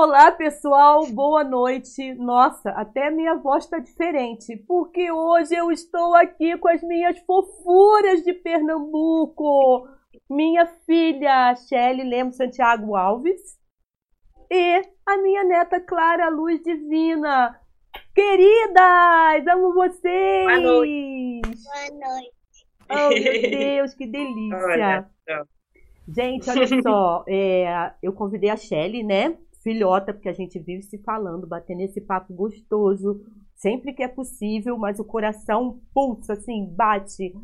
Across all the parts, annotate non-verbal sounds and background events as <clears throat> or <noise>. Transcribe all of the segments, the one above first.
Olá, pessoal, boa noite. Nossa, até minha voz está diferente, porque hoje eu estou aqui com as minhas fofuras de Pernambuco. Minha filha, Shelly Lemos Santiago Alves, e a minha neta Clara Luz Divina. Queridas, amo vocês! Boa noite. Boa noite. Oh, meu Deus, que <laughs> delícia! Olha, Gente, olha só, é, eu convidei a Shelly, né? Filhota, porque a gente vive se falando, batendo esse papo gostoso, sempre que é possível, mas o coração pulsa, assim, bate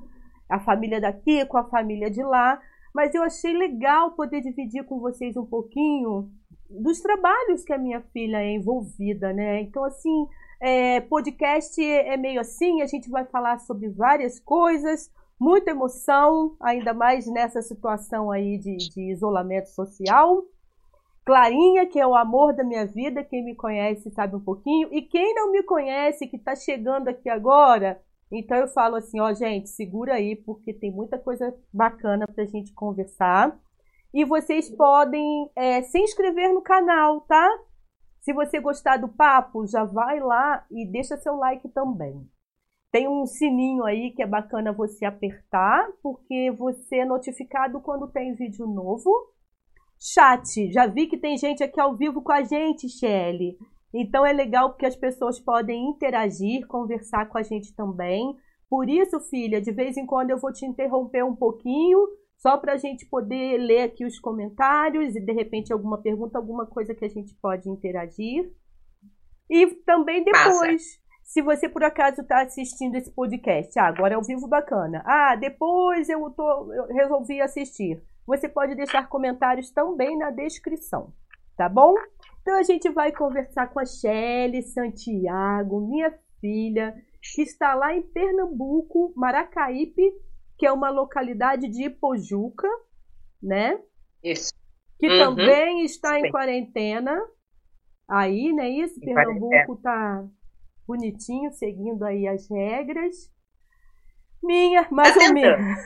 a família daqui com a família de lá. Mas eu achei legal poder dividir com vocês um pouquinho dos trabalhos que a minha filha é envolvida, né? Então, assim, é, podcast é meio assim, a gente vai falar sobre várias coisas, muita emoção, ainda mais nessa situação aí de, de isolamento social. Clarinha, que é o amor da minha vida, quem me conhece sabe um pouquinho, e quem não me conhece, que está chegando aqui agora, então eu falo assim, ó, gente, segura aí, porque tem muita coisa bacana para a gente conversar. E vocês podem é, se inscrever no canal, tá? Se você gostar do papo, já vai lá e deixa seu like também. Tem um sininho aí que é bacana você apertar, porque você é notificado quando tem vídeo novo. Chat, já vi que tem gente aqui ao vivo com a gente, Shelly. Então é legal porque as pessoas podem interagir, conversar com a gente também. Por isso, filha, de vez em quando eu vou te interromper um pouquinho, só para a gente poder ler aqui os comentários e de repente alguma pergunta, alguma coisa que a gente pode interagir. E também depois, se você por acaso está assistindo esse podcast, ah, agora é ao vivo bacana. Ah, depois eu, tô, eu resolvi assistir. Você pode deixar comentários também na descrição, tá bom? Então a gente vai conversar com a Shelly Santiago, minha filha, que está lá em Pernambuco, Maracaípe, que é uma localidade de Ipojuca, né? Isso. Que uhum. também está em quarentena. Aí, né? Isso, em Pernambuco está bonitinho, seguindo aí as regras. Minha, mais tá ou menos.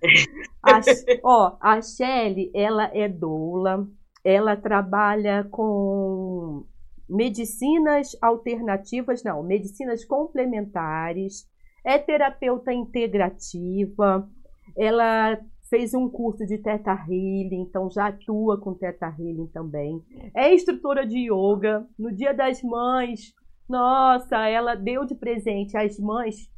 <laughs> a, ó, a Shelly, ela é doula, ela trabalha com medicinas alternativas, não, medicinas complementares, é terapeuta integrativa, ela fez um curso de Teta Healing, então já atua com Teta Healing também. É instrutora de yoga. No Dia das Mães, nossa, ela deu de presente às mães.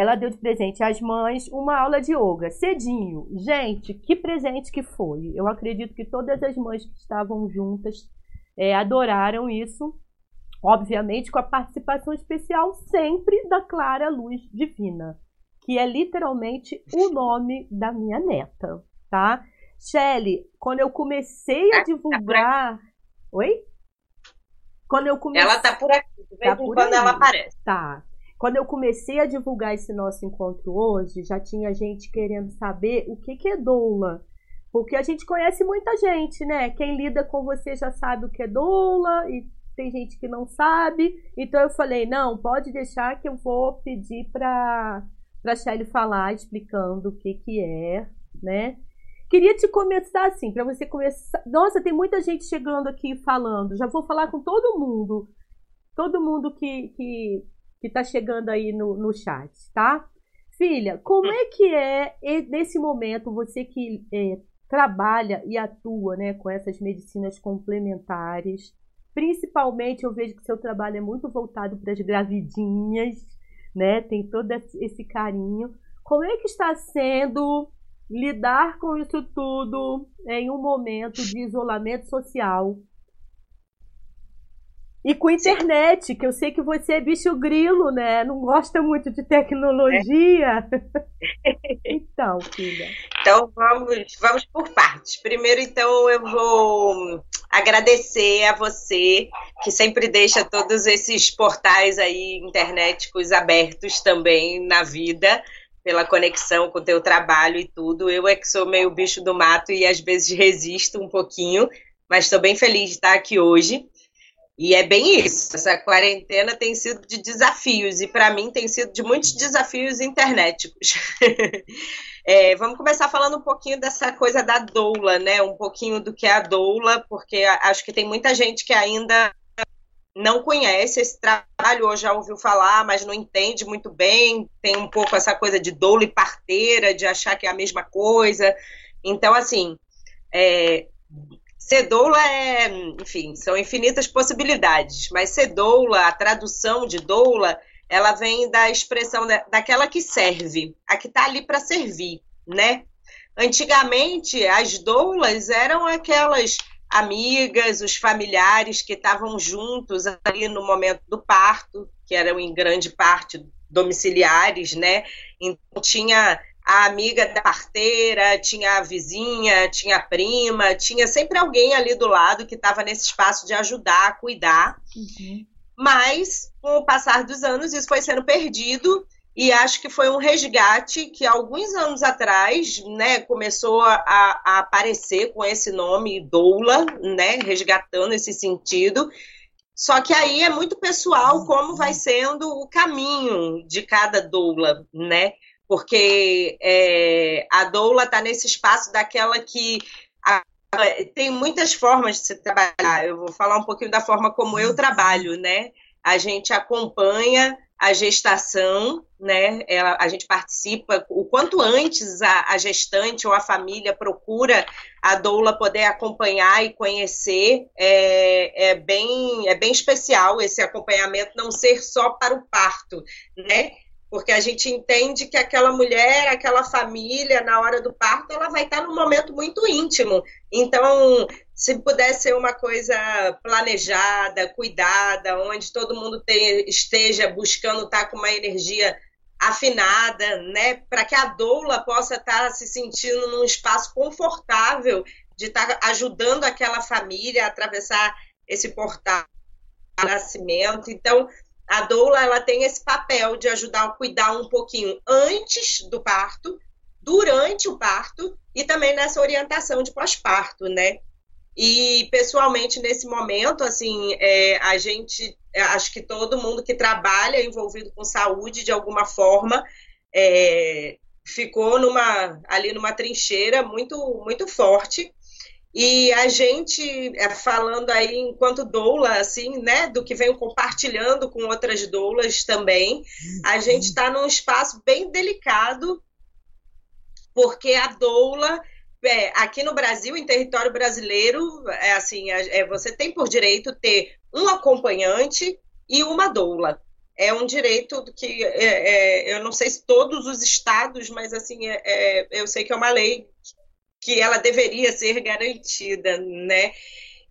Ela deu de presente às mães uma aula de yoga, cedinho. Gente, que presente que foi. Eu acredito que todas as mães que estavam juntas é, adoraram isso. Obviamente, com a participação especial sempre da Clara Luz Divina, que é literalmente o nome da minha neta, tá? Shelly, quando eu comecei a tá divulgar. Oi? Quando eu comecei... Ela tá por aqui, de vez tá em quando aí. ela aparece. Tá. Quando eu comecei a divulgar esse nosso encontro hoje, já tinha gente querendo saber o que, que é doula. Porque a gente conhece muita gente, né? Quem lida com você já sabe o que é doula e tem gente que não sabe. Então eu falei, não, pode deixar que eu vou pedir para para Shelly falar explicando o que que é, né? Queria te começar assim, para você começar. Nossa, tem muita gente chegando aqui falando. Já vou falar com todo mundo. Todo mundo que, que, que tá chegando aí no, no chat, tá? Filha, como é que é nesse momento você que é, trabalha e atua né, com essas medicinas complementares? Principalmente eu vejo que seu trabalho é muito voltado para as gravidinhas, né? Tem todo esse carinho. Como é que está sendo lidar com isso tudo em um momento de isolamento social. E com internet, que eu sei que você é bicho grilo, né? Não gosta muito de tecnologia. É. <laughs> então, filha. Então vamos, vamos por partes. Primeiro, então, eu vou agradecer a você que sempre deixa todos esses portais aí internéticos abertos também na vida pela conexão com o teu trabalho e tudo. Eu é que sou meio bicho do mato e às vezes resisto um pouquinho, mas estou bem feliz de estar aqui hoje. E é bem isso. Essa quarentena tem sido de desafios, e para mim tem sido de muitos desafios internéticos. <laughs> é, vamos começar falando um pouquinho dessa coisa da doula, né? Um pouquinho do que é a doula, porque acho que tem muita gente que ainda não conhece esse trabalho, ou já ouviu falar, mas não entende muito bem, tem um pouco essa coisa de doula e parteira, de achar que é a mesma coisa. Então, assim, é, ser é, enfim, são infinitas possibilidades, mas ser a tradução de doula, ela vem da expressão da, daquela que serve, a que está ali para servir, né? Antigamente, as doulas eram aquelas amigas, os familiares que estavam juntos ali no momento do parto, que eram em grande parte domiciliares, né? Então tinha a amiga da parteira, tinha a vizinha, tinha a prima, tinha sempre alguém ali do lado que estava nesse espaço de ajudar, a cuidar. Uhum. Mas, com o passar dos anos, isso foi sendo perdido e acho que foi um resgate que alguns anos atrás, né, começou a, a aparecer com esse nome doula, né, resgatando esse sentido. Só que aí é muito pessoal como vai sendo o caminho de cada doula, né? Porque é, a doula está nesse espaço daquela que a, tem muitas formas de se trabalhar. Eu vou falar um pouquinho da forma como eu trabalho, né? A gente acompanha a gestação, né? Ela, a gente participa o quanto antes a, a, gestante ou a família procura a doula poder acompanhar e conhecer. É, é, bem, é bem especial esse acompanhamento, não ser só para o parto, né? Porque a gente entende que aquela mulher, aquela família, na hora do parto, ela vai estar num momento muito íntimo. Então, se puder ser uma coisa planejada, cuidada, onde todo mundo te, esteja buscando estar com uma energia afinada, né, para que a doula possa estar se sentindo num espaço confortável de estar ajudando aquela família a atravessar esse portal de nascimento. Então, a doula ela tem esse papel de ajudar a cuidar um pouquinho antes do parto, durante o parto e também nessa orientação de pós-parto, né? E pessoalmente nesse momento, assim, é, a gente, é, acho que todo mundo que trabalha envolvido com saúde de alguma forma é, ficou numa ali numa trincheira muito muito forte e a gente, é, falando aí enquanto doula, assim, né, do que venho compartilhando com outras doulas também, a gente está num espaço bem delicado, porque a doula, é, aqui no Brasil, em território brasileiro, é assim, é, você tem por direito ter um acompanhante e uma doula. É um direito que é, é, eu não sei se todos os estados, mas assim, é, eu sei que é uma lei que ela deveria ser garantida, né?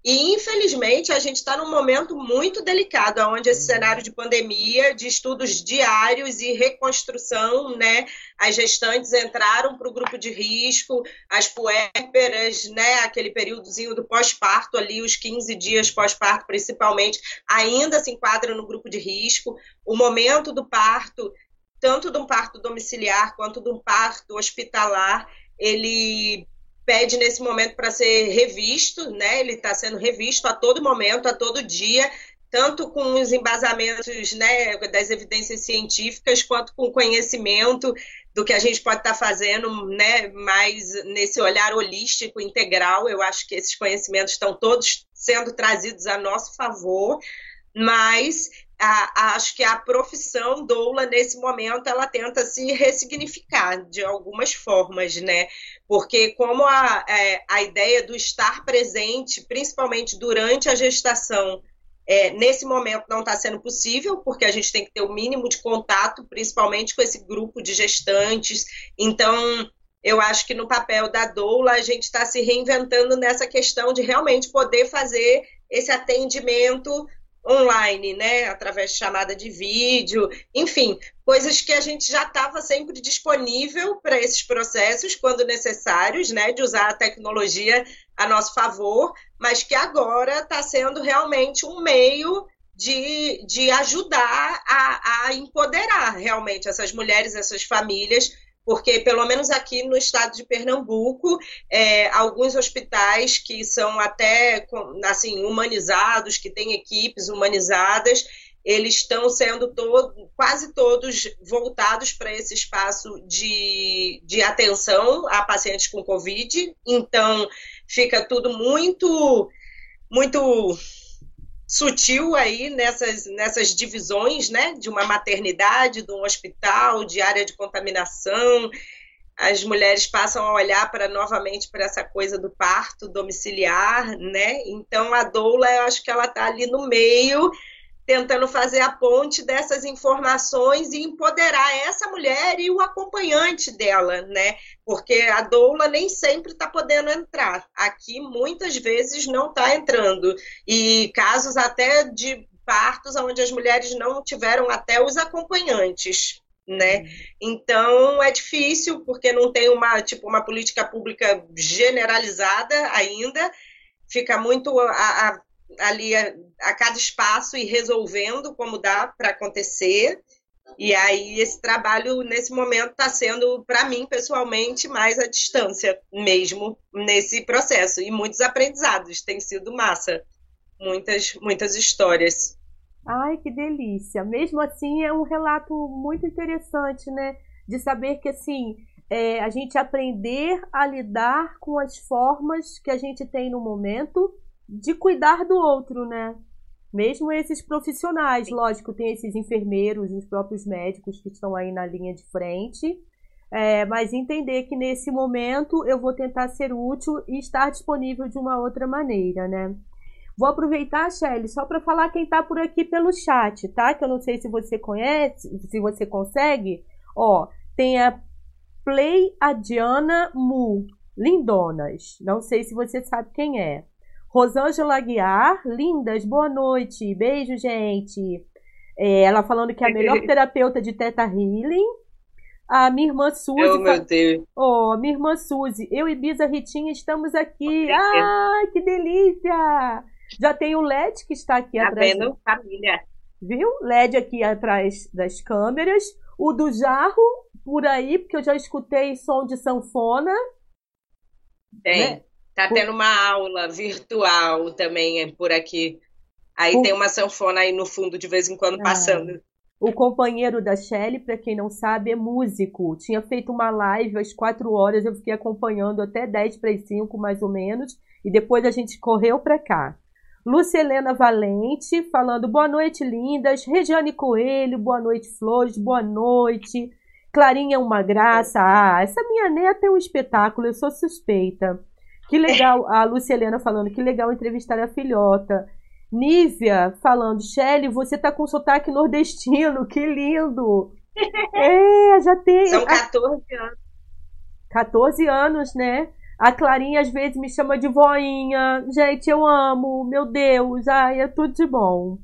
E, infelizmente, a gente está num momento muito delicado, onde esse cenário de pandemia, de estudos diários e reconstrução, né? As gestantes entraram para o grupo de risco, as puérperas, né? Aquele períodozinho do pós-parto ali, os 15 dias pós-parto, principalmente, ainda se enquadram no grupo de risco. O momento do parto, tanto de um parto domiciliar quanto de um parto hospitalar, ele pede nesse momento para ser revisto, né? Ele está sendo revisto a todo momento, a todo dia, tanto com os embasamentos né, das evidências científicas, quanto com o conhecimento do que a gente pode estar tá fazendo, né, mais nesse olhar holístico, integral. Eu acho que esses conhecimentos estão todos sendo trazidos a nosso favor, mas a, acho que a profissão doula nesse momento ela tenta se ressignificar de algumas formas, né? Porque como a, é, a ideia do estar presente, principalmente durante a gestação, é, nesse momento não está sendo possível, porque a gente tem que ter o mínimo de contato, principalmente com esse grupo de gestantes. Então, eu acho que no papel da doula a gente está se reinventando nessa questão de realmente poder fazer esse atendimento online, né, através de chamada de vídeo, enfim, coisas que a gente já estava sempre disponível para esses processos quando necessários, né, de usar a tecnologia a nosso favor, mas que agora está sendo realmente um meio de, de ajudar a, a empoderar realmente essas mulheres, essas famílias, porque pelo menos aqui no estado de Pernambuco, é, alguns hospitais que são até assim humanizados, que têm equipes humanizadas, eles estão sendo todo, quase todos voltados para esse espaço de, de atenção a pacientes com Covid. Então, fica tudo muito, muito sutil aí nessas, nessas divisões, né, de uma maternidade, de um hospital, de área de contaminação. As mulheres passam a olhar para novamente para essa coisa do parto domiciliar, né? Então a doula, eu acho que ela está ali no meio tentando fazer a ponte dessas informações e empoderar essa mulher e o acompanhante dela, né? Porque a doula nem sempre está podendo entrar. Aqui, muitas vezes, não está entrando. E casos até de partos onde as mulheres não tiveram até os acompanhantes. Né? Então é difícil porque não tem uma tipo uma política pública generalizada ainda, fica muito a, a ali a, a cada espaço e resolvendo como dá para acontecer. E aí esse trabalho nesse momento está sendo para mim pessoalmente mais à distância mesmo nesse processo e muitos aprendizados tem sido massa, muitas muitas histórias. Ai que delícia! Mesmo assim é um relato muito interessante, né? De saber que assim é, a gente aprender a lidar com as formas que a gente tem no momento de cuidar do outro, né? Mesmo esses profissionais, lógico, tem esses enfermeiros, os próprios médicos que estão aí na linha de frente, é, mas entender que nesse momento eu vou tentar ser útil e estar disponível de uma outra maneira, né? Vou aproveitar, Shelly, só para falar quem está por aqui pelo chat, tá? Que eu não sei se você conhece, se você consegue. Ó, tem a Play Adiana Mu, lindonas. Não sei se você sabe quem é. Rosângela Aguiar, lindas, boa noite. Beijo, gente. É, ela falando que é a melhor terapeuta de Teta Healing. A minha irmã Suzy. Oh, meu Deus. Oh, minha irmã Suzy. Eu e Bisa Ritinha estamos aqui. Ai, que delícia! Já tem o LED que está aqui tá atrás. Vendo, família. Viu? LED aqui atrás das câmeras. O do jarro por aí, porque eu já escutei som de sanfona. Tem. Né? Tá tendo uma aula virtual também por aqui. Aí o... tem uma sanfona aí no fundo de vez em quando ah. passando. O companheiro da Shelly, para quem não sabe, é músico. Tinha feito uma live às quatro horas, eu fiquei acompanhando até 10 para as 5, mais ou menos, e depois a gente correu para cá. Lucelena Valente, falando boa noite, lindas. Regiane Coelho, boa noite, Flores, boa noite. Clarinha é uma graça. Ah, essa minha neta é um espetáculo, eu sou suspeita. Que legal, a Lúcia Helena falando, que legal entrevistar a filhota. Nívia falando, Shelly, você tá com sotaque nordestino, que lindo. <laughs> É, já tem. São 14 anos. 14 anos, né? A Clarinha às vezes me chama de voinha. Gente, eu amo, meu Deus, ai, é tudo de bom.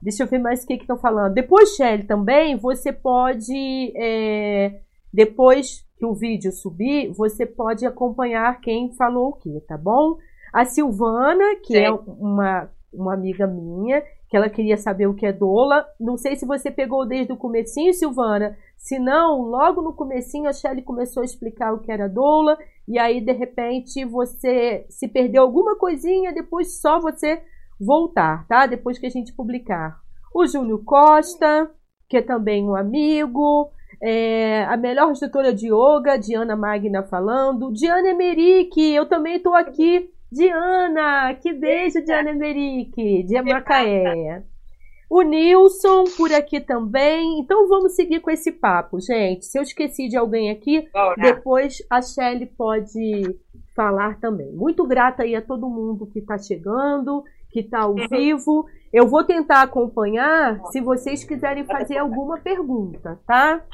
Deixa eu ver mais o que estão falando. Depois, Shelly, também, você pode. É, depois que o vídeo subir, você pode acompanhar quem falou o que, tá bom? A Silvana, que Sim. é uma, uma amiga minha, que ela queria saber o que é doula. Não sei se você pegou desde o comecinho, Silvana. Se não, logo no comecinho a Shelly começou a explicar o que era doula. E aí, de repente, você se perdeu alguma coisinha, depois só você voltar, tá? Depois que a gente publicar. O Júnior Costa, que é também um amigo. É, a melhor instrutora de yoga, Diana Magna falando. Diana Emerick, eu também estou aqui. Diana, que beijo, Diana Emerick, de Macaé. O Nilson por aqui também. Então vamos seguir com esse papo, gente. Se eu esqueci de alguém aqui, depois a Shelly pode falar também. Muito grata aí a todo mundo que está chegando, que está ao uhum. vivo. Eu vou tentar acompanhar se vocês quiserem fazer alguma pergunta, tá?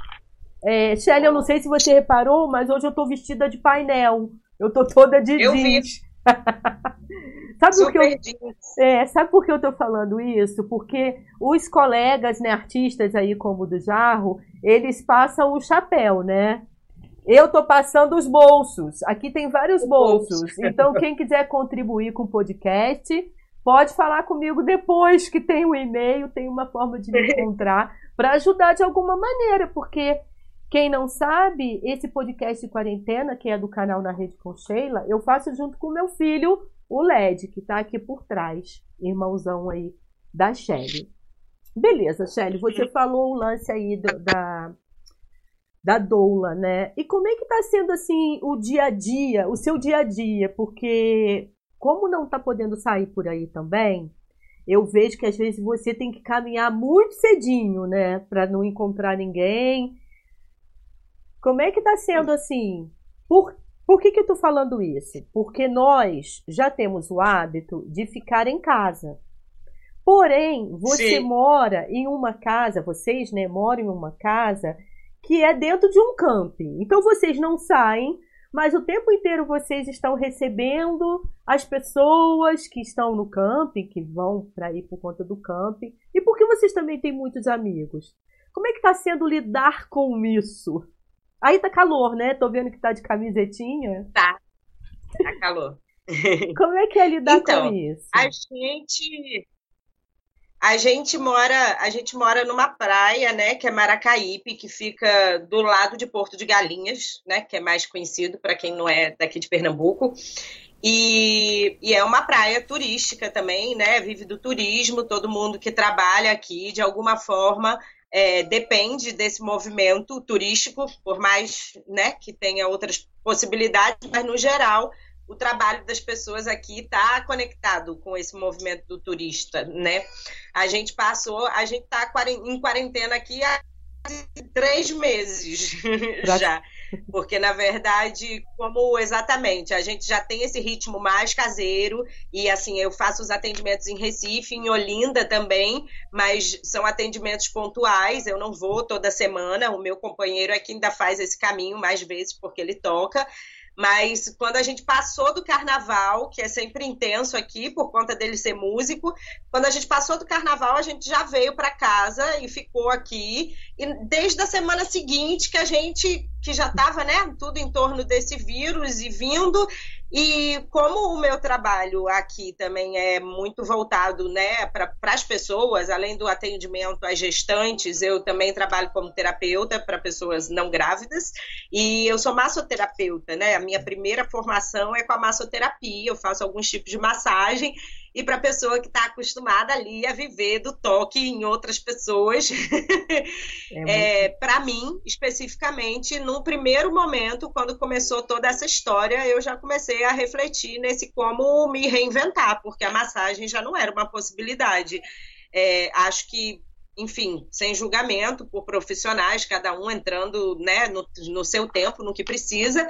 É, Shelly, eu não sei se você reparou, mas hoje eu tô vestida de painel. Eu tô toda de eu jeans. <laughs> sabe, por que eu, é, sabe por que eu tô falando isso? Porque os colegas, né, artistas aí como o do Jarro, eles passam o chapéu, né? Eu tô passando os bolsos. Aqui tem vários bolsos. <laughs> Então, quem quiser contribuir com o podcast, pode falar comigo depois que tem um e-mail, tem uma forma de me <laughs> encontrar para ajudar de alguma maneira, porque Quem não sabe, esse podcast de quarentena, que é do canal Na Rede com Sheila, eu faço junto com meu filho, o LED, que está aqui por trás, irmãozão aí da Shelly. Beleza, Shelly, você falou o lance aí do, da, da doula, né? E como é que está sendo assim o dia a dia, o seu dia a dia? Porque como não está podendo sair por aí também, eu vejo que às vezes você tem que caminhar muito cedinho, né, para não encontrar ninguém. Como é que está sendo assim? Por, por que que eu tô falando isso? Porque nós já temos o hábito de ficar em casa. Porém, você Sim. mora em uma casa, vocês, né, moram em uma casa que é dentro de um camping. Então vocês não saem, mas o tempo inteiro vocês estão recebendo as pessoas que estão no camping, que vão para ir por conta do camping, e porque vocês também têm muitos amigos. Como é que está sendo lidar com isso? Aí tá calor, né? Tô vendo que tá de camisetinha. Tá. Tá calor. <laughs> <laughs> Como é que é lidar então, com isso? A gente a gente mora, a gente mora numa praia, né, que é Maracaípe, que fica do lado de Porto de Galinhas, né, que é mais conhecido para quem não é daqui de Pernambuco. E, e, é uma praia turística também, né? Vive do turismo, todo mundo que trabalha aqui, de alguma forma, é, depende desse movimento turístico, por mais né, que tenha outras possibilidades, mas no geral o trabalho das pessoas aqui está conectado com esse movimento do turista, né? A gente passou, a gente está em quarentena aqui há três meses <laughs> já. Porque, na verdade, como exatamente, a gente já tem esse ritmo mais caseiro, e assim, eu faço os atendimentos em Recife, em Olinda também, mas são atendimentos pontuais, eu não vou toda semana, o meu companheiro é que ainda faz esse caminho mais vezes, porque ele toca. Mas quando a gente passou do carnaval, que é sempre intenso aqui por conta dele ser músico, quando a gente passou do carnaval, a gente já veio para casa e ficou aqui. E desde a semana seguinte que a gente que já estava, né, tudo em torno desse vírus e vindo, e como o meu trabalho aqui também é muito voltado né, para as pessoas, além do atendimento às gestantes, eu também trabalho como terapeuta para pessoas não grávidas. E eu sou massoterapeuta, né? A minha primeira formação é com a massoterapia, eu faço alguns tipos de massagem e para a pessoa que está acostumada ali a viver do toque em outras pessoas. É <laughs> é, para mim, especificamente, no primeiro momento, quando começou toda essa história, eu já comecei a refletir nesse como me reinventar, porque a massagem já não era uma possibilidade. É, acho que enfim, sem julgamento por profissionais, cada um entrando né, no, no seu tempo, no que precisa,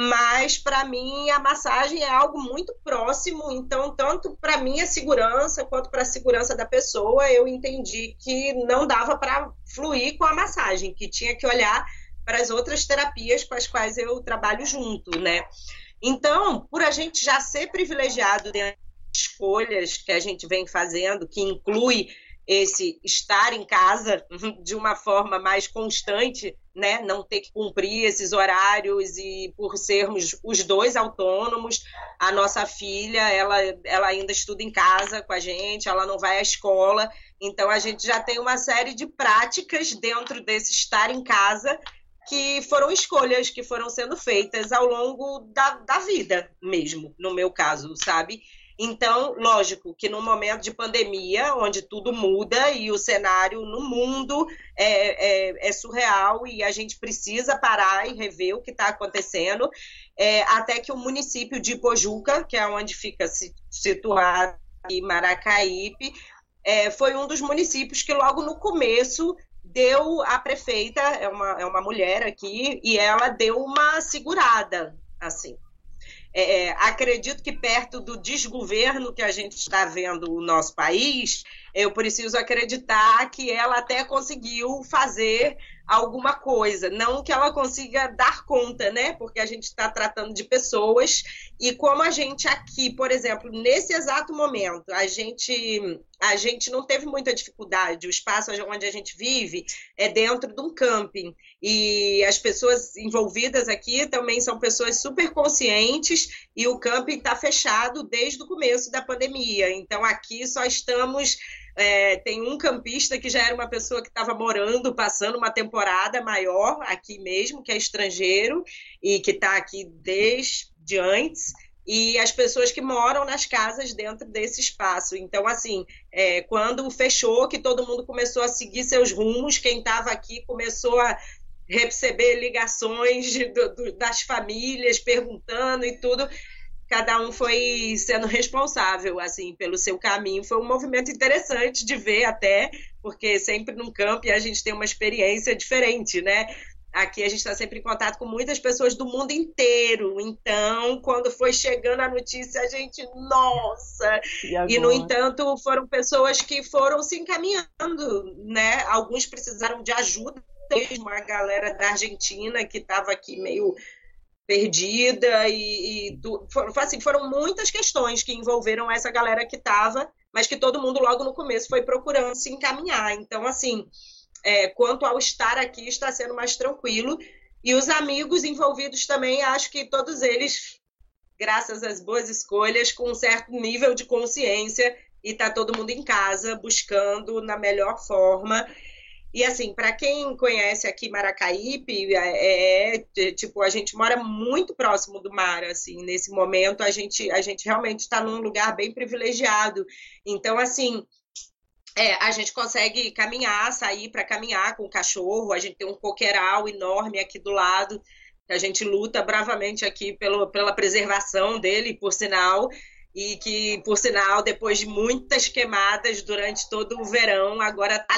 mas para mim a massagem é algo muito próximo, então tanto para minha segurança quanto para a segurança da pessoa, eu entendi que não dava para fluir com a massagem, que tinha que olhar para as outras terapias com as quais eu trabalho junto, né? Então, por a gente já ser privilegiado dentro das escolhas que a gente vem fazendo, que inclui esse estar em casa <laughs> de uma forma mais constante, né? Não ter que cumprir esses horários e por sermos os dois autônomos, a nossa filha, ela, ela ainda estuda em casa com a gente, ela não vai à escola, então a gente já tem uma série de práticas dentro desse estar em casa que foram escolhas que foram sendo feitas ao longo da, da vida mesmo, no meu caso, sabe? Então, lógico que no momento de pandemia, onde tudo muda e o cenário no mundo é, é, é surreal e a gente precisa parar e rever o que está acontecendo, é, até que o município de Pojuca, que é onde fica situado Maracaípe, é, foi um dos municípios que logo no começo deu a prefeita, é uma, é uma mulher aqui, e ela deu uma segurada, assim. É, é, acredito que perto do desgoverno que a gente está vendo o nosso país, eu preciso acreditar que ela até conseguiu fazer alguma coisa, não que ela consiga dar conta, né? Porque a gente está tratando de pessoas e como a gente aqui, por exemplo, nesse exato momento, a gente a gente não teve muita dificuldade. O espaço onde a gente vive é dentro de um camping. E as pessoas envolvidas aqui também são pessoas super conscientes e o camping está fechado desde o começo da pandemia. Então aqui só estamos. É, tem um campista que já era uma pessoa que estava morando, passando uma temporada maior aqui mesmo, que é estrangeiro e que está aqui desde antes e as pessoas que moram nas casas dentro desse espaço. Então, assim, é, quando fechou, que todo mundo começou a seguir seus rumos, quem estava aqui começou a receber ligações de, do, das famílias perguntando e tudo. Cada um foi sendo responsável, assim, pelo seu caminho. Foi um movimento interessante de ver até, porque sempre num campo a gente tem uma experiência diferente, né? Aqui a gente está sempre em contato com muitas pessoas do mundo inteiro. Então, quando foi chegando a notícia, a gente, nossa! E, e, no entanto, foram pessoas que foram se encaminhando, né? Alguns precisaram de ajuda mesmo, a galera da Argentina que estava aqui meio perdida e, e foram, assim, foram muitas questões que envolveram essa galera que estava, mas que todo mundo logo no começo foi procurando se encaminhar. Então, assim, é, quanto ao estar aqui, está sendo mais tranquilo. E os amigos envolvidos também, acho que todos eles, graças às boas escolhas, com um certo nível de consciência, e está todo mundo em casa buscando na melhor forma. E assim, para quem conhece aqui Maracaípe, é, é, é, tipo, a gente mora muito próximo do mar, assim, nesse momento a gente, a gente realmente está num lugar bem privilegiado. Então, assim, é, a gente consegue caminhar, sair para caminhar com o cachorro. A gente tem um coqueiral enorme aqui do lado, que a gente luta bravamente aqui pelo, pela preservação dele, por sinal. E que, por sinal, depois de muitas queimadas durante todo o verão, agora está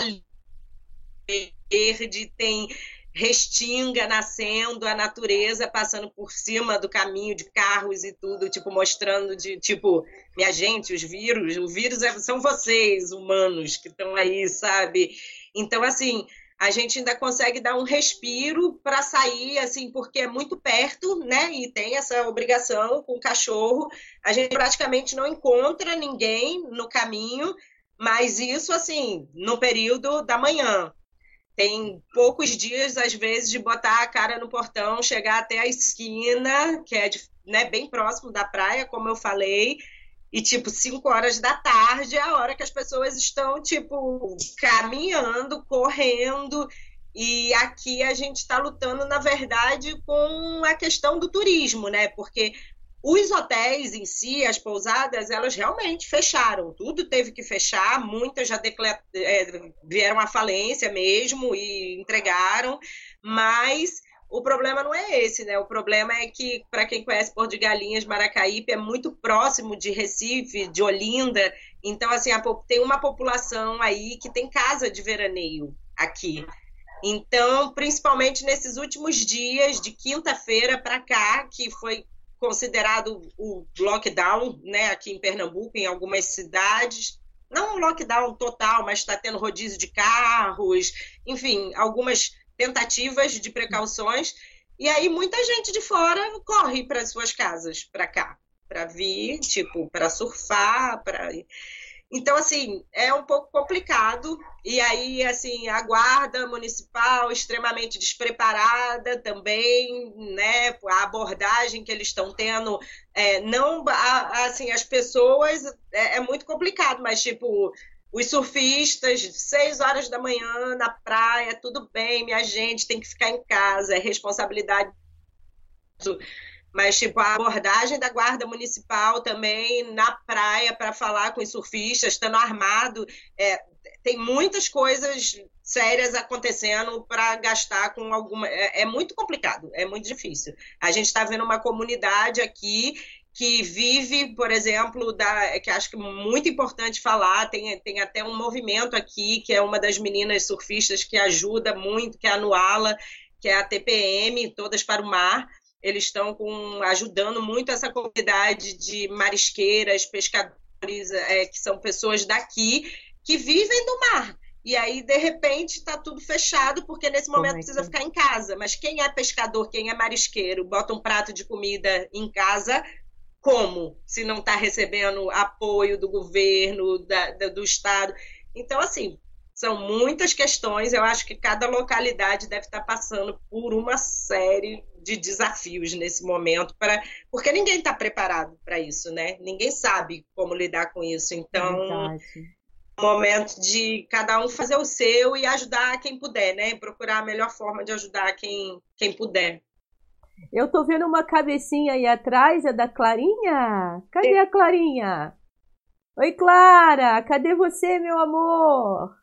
verde, tem restinga nascendo, a natureza passando por cima do caminho de carros e tudo, tipo, mostrando de, tipo, minha gente, os vírus, o vírus é, são vocês, humanos, que estão aí, sabe? Então, assim, a gente ainda consegue dar um respiro para sair, assim, porque é muito perto, né? E tem essa obrigação com o cachorro. A gente praticamente não encontra ninguém no caminho, mas isso, assim, no período da manhã tem poucos dias, às vezes, de botar a cara no portão, chegar até a esquina, que é né, bem próximo da praia, como eu falei, e tipo, 5 horas da tarde é a hora que as pessoas estão, tipo, caminhando, correndo. E aqui a gente está lutando, na verdade, com a questão do turismo, né? Porque os hotéis em si, as pousadas, elas realmente fecharam. Tudo teve que fechar, muitas já é, vieram à falência mesmo e entregaram, mas o problema não é esse, né? O problema é que, para quem conhece Porto de Galinhas, Maracaípe é muito próximo de Recife, de Olinda. Então, assim, a, tem uma população aí que tem casa de veraneio aqui. Então, principalmente nesses últimos dias, de quinta-feira para cá, que foi considerado o lockdown, né, aqui em Pernambuco, em algumas cidades. Não um lockdown total, mas está tendo rodízio de carros, enfim, algumas tentativas de precauções. E aí muita gente de fora corre para suas casas, para cá, para vir, tipo, para surfar, para então, assim, é um pouco complicado. E aí, assim, a guarda municipal extremamente despreparada também, né? A abordagem que eles estão tendo, é, não, assim, as pessoas, é, é muito complicado, mas, tipo, os surfistas, seis horas da manhã na praia, tudo bem, minha gente tem que ficar em casa, é responsabilidade mas tipo a abordagem da guarda municipal também na praia para falar com os surfistas, estando armado, é, tem muitas coisas sérias acontecendo para gastar com alguma. É, é, muito complicado, é muito difícil. A gente está vendo uma comunidade aqui que vive, por exemplo, da, que acho que é muito importante falar, tem, tem até um movimento aqui, que é uma das meninas surfistas que ajuda muito, que é a Nuala, que é a TPM, Todas para o Mar, eles estão com, ajudando muito essa comunidade de marisqueiras, pescadores, é, que são pessoas daqui que vivem do mar. E aí, de repente, está tudo fechado, porque nesse momento é precisa ficar em casa. Mas quem é pescador, quem é marisqueiro, bota um prato de comida em casa, como se não está recebendo apoio do governo, da, da, do Estado. Então, assim, são muitas questões. Eu acho que cada localidade deve estar passando por uma série de desafios nesse momento, para porque ninguém está preparado para isso, né? Ninguém sabe como lidar com isso. Então, é momento de cada um fazer o seu e ajudar quem puder, né? Procurar a melhor forma de ajudar quem, quem puder. Eu tô vendo uma cabecinha aí atrás, é da Clarinha? Cadê a Clarinha? Oi, Clara, cadê você, meu amor?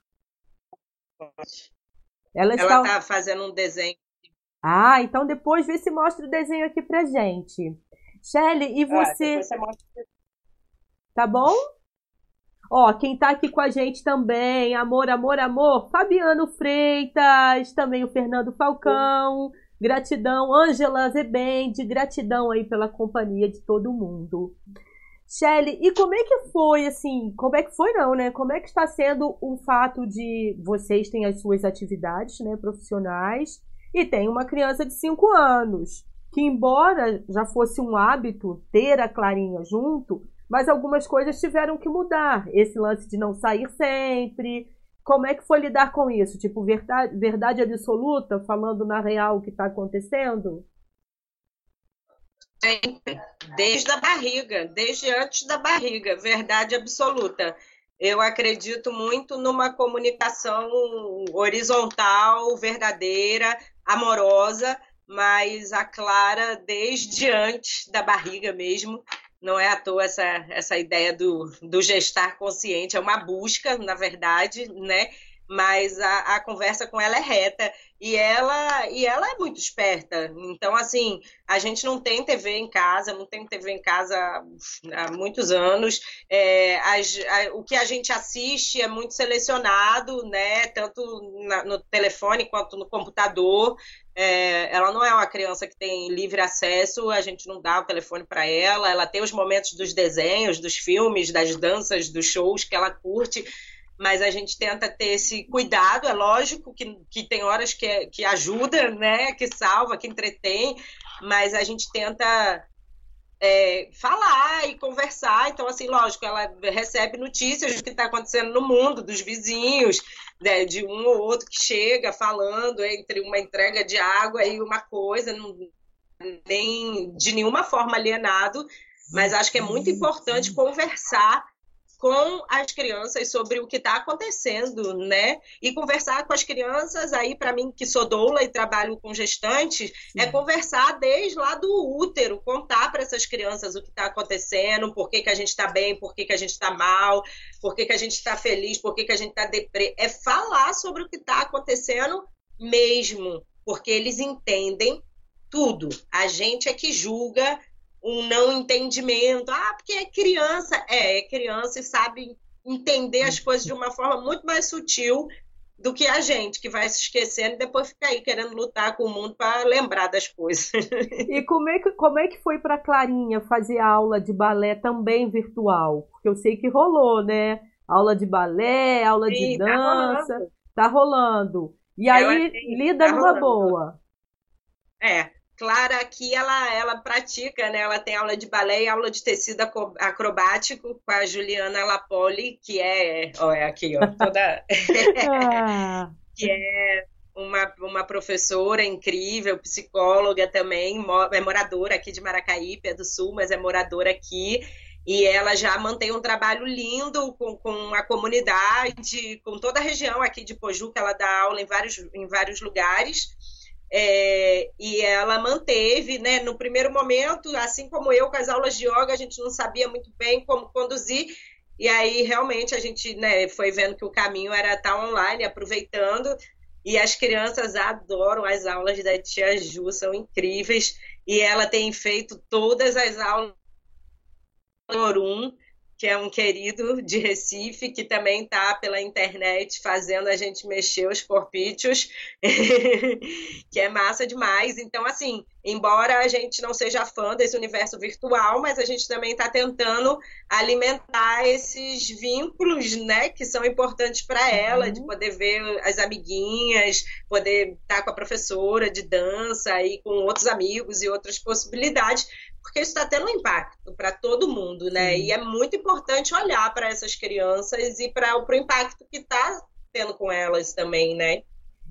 Ela está tá fazendo um desenho. Ah, então depois vê se mostra o desenho aqui pra gente. Shelly, e ah, você? Ah, você mostra... Tá bom? Ó, quem tá aqui com a gente também, amor, amor, amor, Fabiano Freitas, também o Fernando Falcão, gratidão, Ângela Zebende, gratidão aí pela companhia de todo mundo. Shelly, e como é que foi, assim, como é que foi não, né? Como é que está sendo o fato de vocês terem as suas atividades, né, profissionais, e tem uma criança de 5 anos, que embora já fosse um hábito ter a Clarinha junto, mas algumas coisas tiveram que mudar. Esse lance de não sair sempre. Como é que foi lidar com isso? Tipo, verdade, verdade absoluta, falando na real o que está acontecendo? Sempre, desde a barriga, desde antes da barriga, verdade absoluta. Eu acredito muito numa comunicação horizontal, verdadeira, amorosa, mas a Clara, desde antes da barriga mesmo, não é à toa essa, essa ideia do, do gestar consciente, é uma busca, na verdade, né? mas a, a, conversa com ela é reta e ela e ela é muito esperta. Então, assim, a gente não tem TV em casa, não tem TV em casa há muitos anos. É, as, a, o que a gente assiste é muito selecionado, né? Tanto na, no telefone quanto no computador. É, ela não é uma criança que tem livre acesso, a gente não dá o telefone para ela. Ela tem os momentos dos desenhos, dos filmes, das danças, dos shows que ela curte mas a gente tenta ter esse cuidado, é lógico que, que tem horas que, que ajuda, né, que salva, que entretém, mas a gente tenta é, falar e conversar, então assim, lógico, ela recebe notícias do que está acontecendo no mundo, dos vizinhos, né, de um ou outro que chega falando entre uma entrega de água e uma coisa, não, nem de nenhuma forma alienado, mas acho que é muito importante conversar com as crianças sobre o que está acontecendo, né? E conversar com as crianças, aí, para mim, que sou doula e trabalho com gestantes, é Sim. é conversar desde lá do útero, contar para essas crianças o que está acontecendo, por que, que a gente está bem, por que, que a gente está mal, por que, que a gente está feliz, por que, que a gente está deprê. É falar sobre o que está acontecendo mesmo, porque eles entendem tudo. A gente é que julga um não entendimento. Ah, porque é criança. É, é criança e sabe entender as coisas de uma forma muito mais sutil do que a gente, que vai se esquecendo e depois fica aí querendo lutar com o mundo para lembrar das coisas. <laughs> E como é que, como é que foi para Clarinha fazer aula de balé também virtual? Porque eu sei que rolou, né? Aula de balé, aula Sim, de tá dança. Tá rolando. Tá rolando. E aí, lida tá numa rolando. boa. É, Clara aqui ela, ela pratica, né? Ela tem aula de balé e aula de tecido acrobático com a Juliana Lapoli, que é, ó, é aqui, ó, toda <laughs> que é uma, uma professora incrível, psicóloga também, é moradora aqui de Maracaípe, é do Sul, mas é moradora aqui. E ela já mantém um trabalho lindo com, com a comunidade, com toda a região aqui de Pojuca, ela dá aula em vários, em vários lugares. É, e ela manteve, né, no primeiro momento, assim como eu com as aulas de yoga, a gente não sabia muito bem como conduzir, e aí realmente a gente né, foi vendo que o caminho era estar online, aproveitando, e as crianças adoram as aulas da tia Ju, são incríveis, e ela tem feito todas as aulas por um, que é um querido de Recife, que também está pela internet fazendo a gente mexer os corpítios, <laughs> que é massa demais. Então, assim, embora a gente não seja fã desse universo virtual, mas a gente também está tentando alimentar esses vínculos, né, que são importantes para ela, uhum. de poder ver as amiguinhas, poder estar tá com a professora de dança e com outros amigos e outras possibilidades, porque isso está tendo um impacto para todo mundo, né? Sim. E é muito importante olhar para essas crianças e para o impacto que está tendo com elas também, né?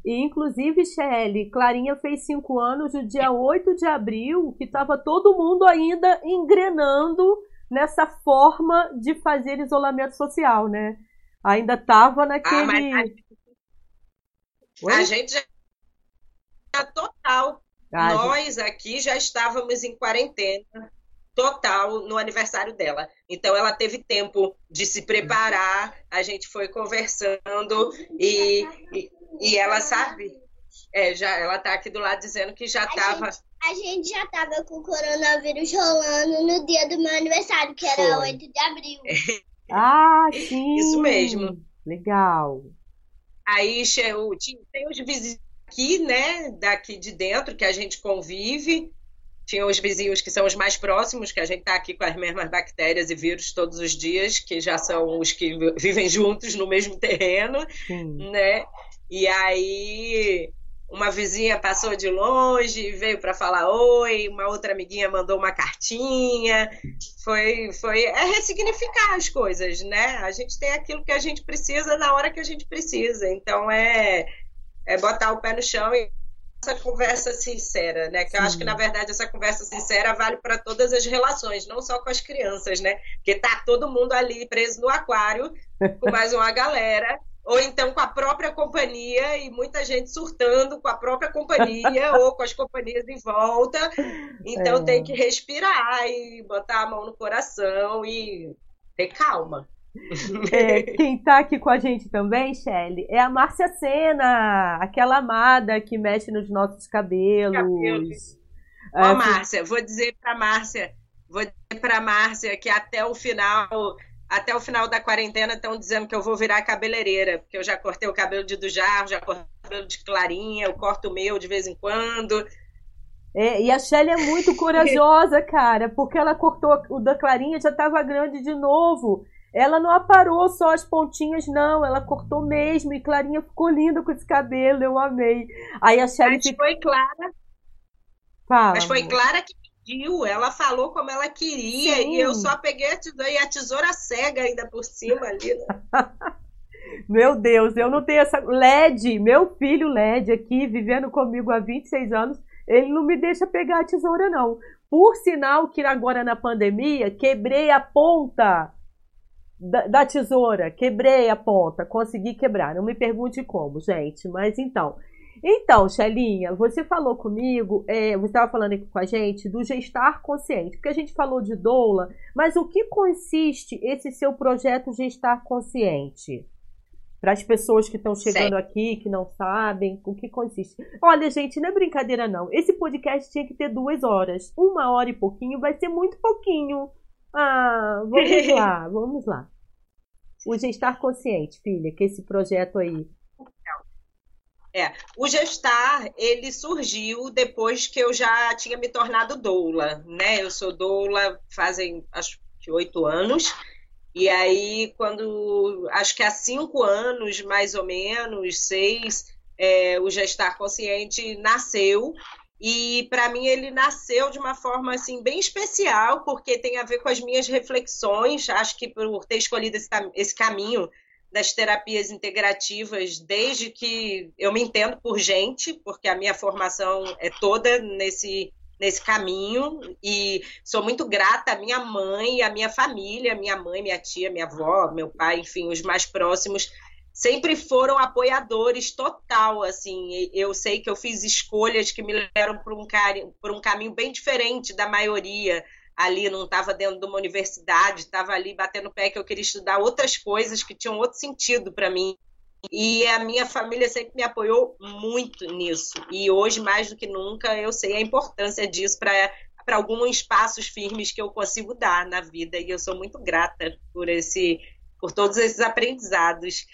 E, inclusive, Shelly, Clarinha fez cinco anos no dia 8 de abril, que estava todo mundo ainda engrenando nessa forma de fazer isolamento social, né? Ainda estava naquele. Ah, a... a gente já total. Ah, Nós aqui já estávamos em quarentena total no aniversário dela. Então ela teve tempo de se preparar, a gente foi conversando e, e, e ela sabe, é, já, ela tá aqui do lado dizendo que já estava. A gente já estava com o coronavírus rolando no dia do meu aniversário, que era foi. 8 de abril. ah, sim! Isso mesmo. Legal. Aí tem os vizinhos aqui, né, daqui de dentro, que a gente convive, tinha os vizinhos que são os mais próximos, que a gente está aqui com as mesmas bactérias e vírus todos os dias, que já são os que vivem juntos no mesmo terreno, Sim. né? E aí uma vizinha passou de longe, veio para falar oi, uma outra amiguinha mandou uma cartinha. Foi, foi é ressignificar as coisas, né? A gente tem aquilo que a gente precisa na hora que a gente precisa. Então é, é botar o pé no chão e essa conversa sincera, né? Que eu Sim. acho que, na verdade, essa conversa sincera vale para todas as relações, não só com as crianças, né? Porque tá todo mundo ali preso no aquário com mais uma galera, ou então com a própria companhia e muita gente surtando com a própria companhia <laughs> ou com as companhias em volta. Então é. tem que respirar e botar a mão no coração e ter calma. É, quem tá aqui com a gente também, Shelly, é a Márcia Sena, aquela amada que mexe nos nossos cabelos. cabelos. Ó, é, Márcia, vou dizer pra Márcia, vou dizer pra Márcia que até o final, até o final da quarentena estão dizendo que eu vou virar cabeleireira, porque eu já cortei o cabelo de Dujar, já cortei o cabelo de Clarinha, eu corto o meu de vez em quando. É, e a Shelly é muito <laughs> corajosa, cara, porque ela cortou o da Clarinha, já estava grande de novo. Ela não aparou só as pontinhas, não. Ela cortou mesmo. E Clarinha ficou linda com esse cabelo. Eu amei. Aí a Shelly. Mas fica... foi Clara. Fala, Mas foi Clara que pediu. Ela falou como ela queria. Sim. E eu só peguei a tesoura, e a tesoura cega ainda por cima ali. Né? <laughs> Meu Deus, eu não tenho essa. LED, meu filho LED aqui, vivendo comigo há 26 anos, ele não me deixa pegar a tesoura, não. Por sinal que agora na pandemia, quebrei a ponta da, da, tesoura, quebrei a ponta, consegui quebrar. Não me pergunte como, gente, mas então. Então, Shelinha, você falou comigo, é, você estava falando aqui com a gente do gestar consciente, porque a gente falou de doula, mas o que consiste esse seu projeto gestar consciente? Para as pessoas que estão chegando aqui, que não sabem, o que consiste. Olha, gente, não é brincadeira, não. Esse podcast tinha que ter duas horas. Uma hora e pouquinho vai ser muito pouquinho. Ah, vamos <laughs> lá, vamos lá. O Gestar Consciente, filha, que esse projeto aí. É, o Gestar, ele surgiu depois que eu já tinha me tornado doula, né? Eu sou doula fazem, acho que oito anos, e aí, quando, acho que há cinco anos, mais ou menos, seis, é, o Gestar Consciente nasceu, e para mim ele nasceu de uma forma assim bem especial, porque tem a ver com as minhas reflexões. Acho que por ter escolhido esse, esse caminho das terapias integrativas desde que eu me entendo por gente, porque a minha formação é toda nesse nesse caminho. E sou muito grata à minha mãe e à minha família, minha mãe, minha tia, minha avó, meu pai, enfim, os mais próximos. Sempre foram apoiadores total, assim, eu sei que eu fiz escolhas que me levaram por um, por um caminho bem diferente da maioria, ali não estava dentro de uma universidade, estava ali batendo pé que eu queria estudar outras coisas que tinham outro sentido para mim. E a minha família sempre me apoiou muito nisso. E hoje, mais do que nunca, eu sei a importância disso para para alguns passos firmes que eu consigo dar na vida e eu sou muito grata por esse por todos esses aprendizados.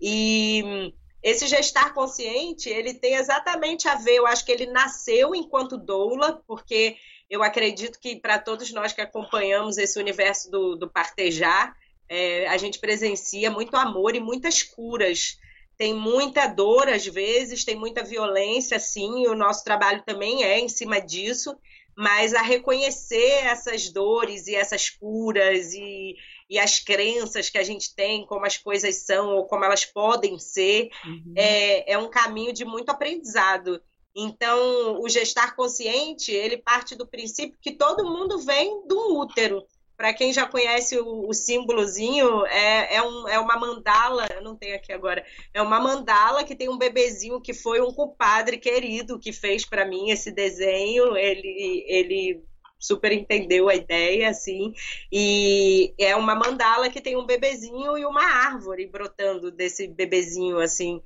E esse gestar consciente, ele tem exatamente a ver, eu acho que ele nasceu enquanto doula, porque eu acredito que para todos nós que acompanhamos esse universo do, do partejar, é, a gente presencia muito amor e muitas curas. Tem muita dor às vezes, tem muita violência, sim, e o nosso trabalho também é em cima disso, mas a reconhecer essas dores e essas curas e, e as crenças que a gente tem, como as coisas são ou como elas podem ser, uhum. é, é um caminho de muito aprendizado. Então, o gestar consciente, ele parte do princípio que todo mundo vem do útero. Para quem já conhece o, o símbolozinho, é, é, um, é uma mandala, não tenho aqui agora, é uma mandala que tem um bebezinho que foi um compadre querido que fez para mim esse desenho. Ele, ele super entendeu a ideia, assim, e é uma mandala que tem um bebezinho e uma árvore brotando desse bebezinho, assim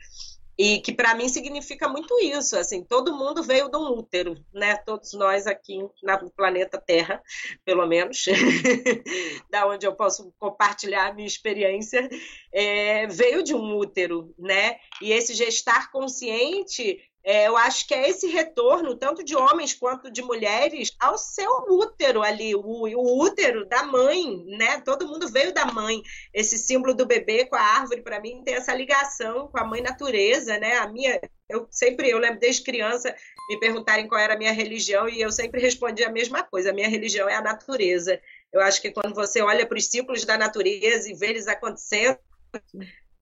e que para mim significa muito isso, assim, todo mundo veio de um útero, né? Todos nós aqui no planeta Terra, pelo menos, <laughs> da onde eu posso compartilhar a minha experiência, é, veio de um útero, né? E esse gestar consciente é, eu acho que é esse retorno, tanto de homens quanto de mulheres, ao seu útero ali, o, o útero da mãe, né? Todo mundo veio da mãe. Esse símbolo do bebê com a árvore, para mim, tem essa ligação com a mãe natureza, né? A minha, eu sempre, eu lembro desde criança me perguntarem qual era a minha religião e eu sempre respondi a mesma coisa: a minha religião é a natureza. Eu acho que quando você olha para os ciclos da natureza e vê eles acontecendo,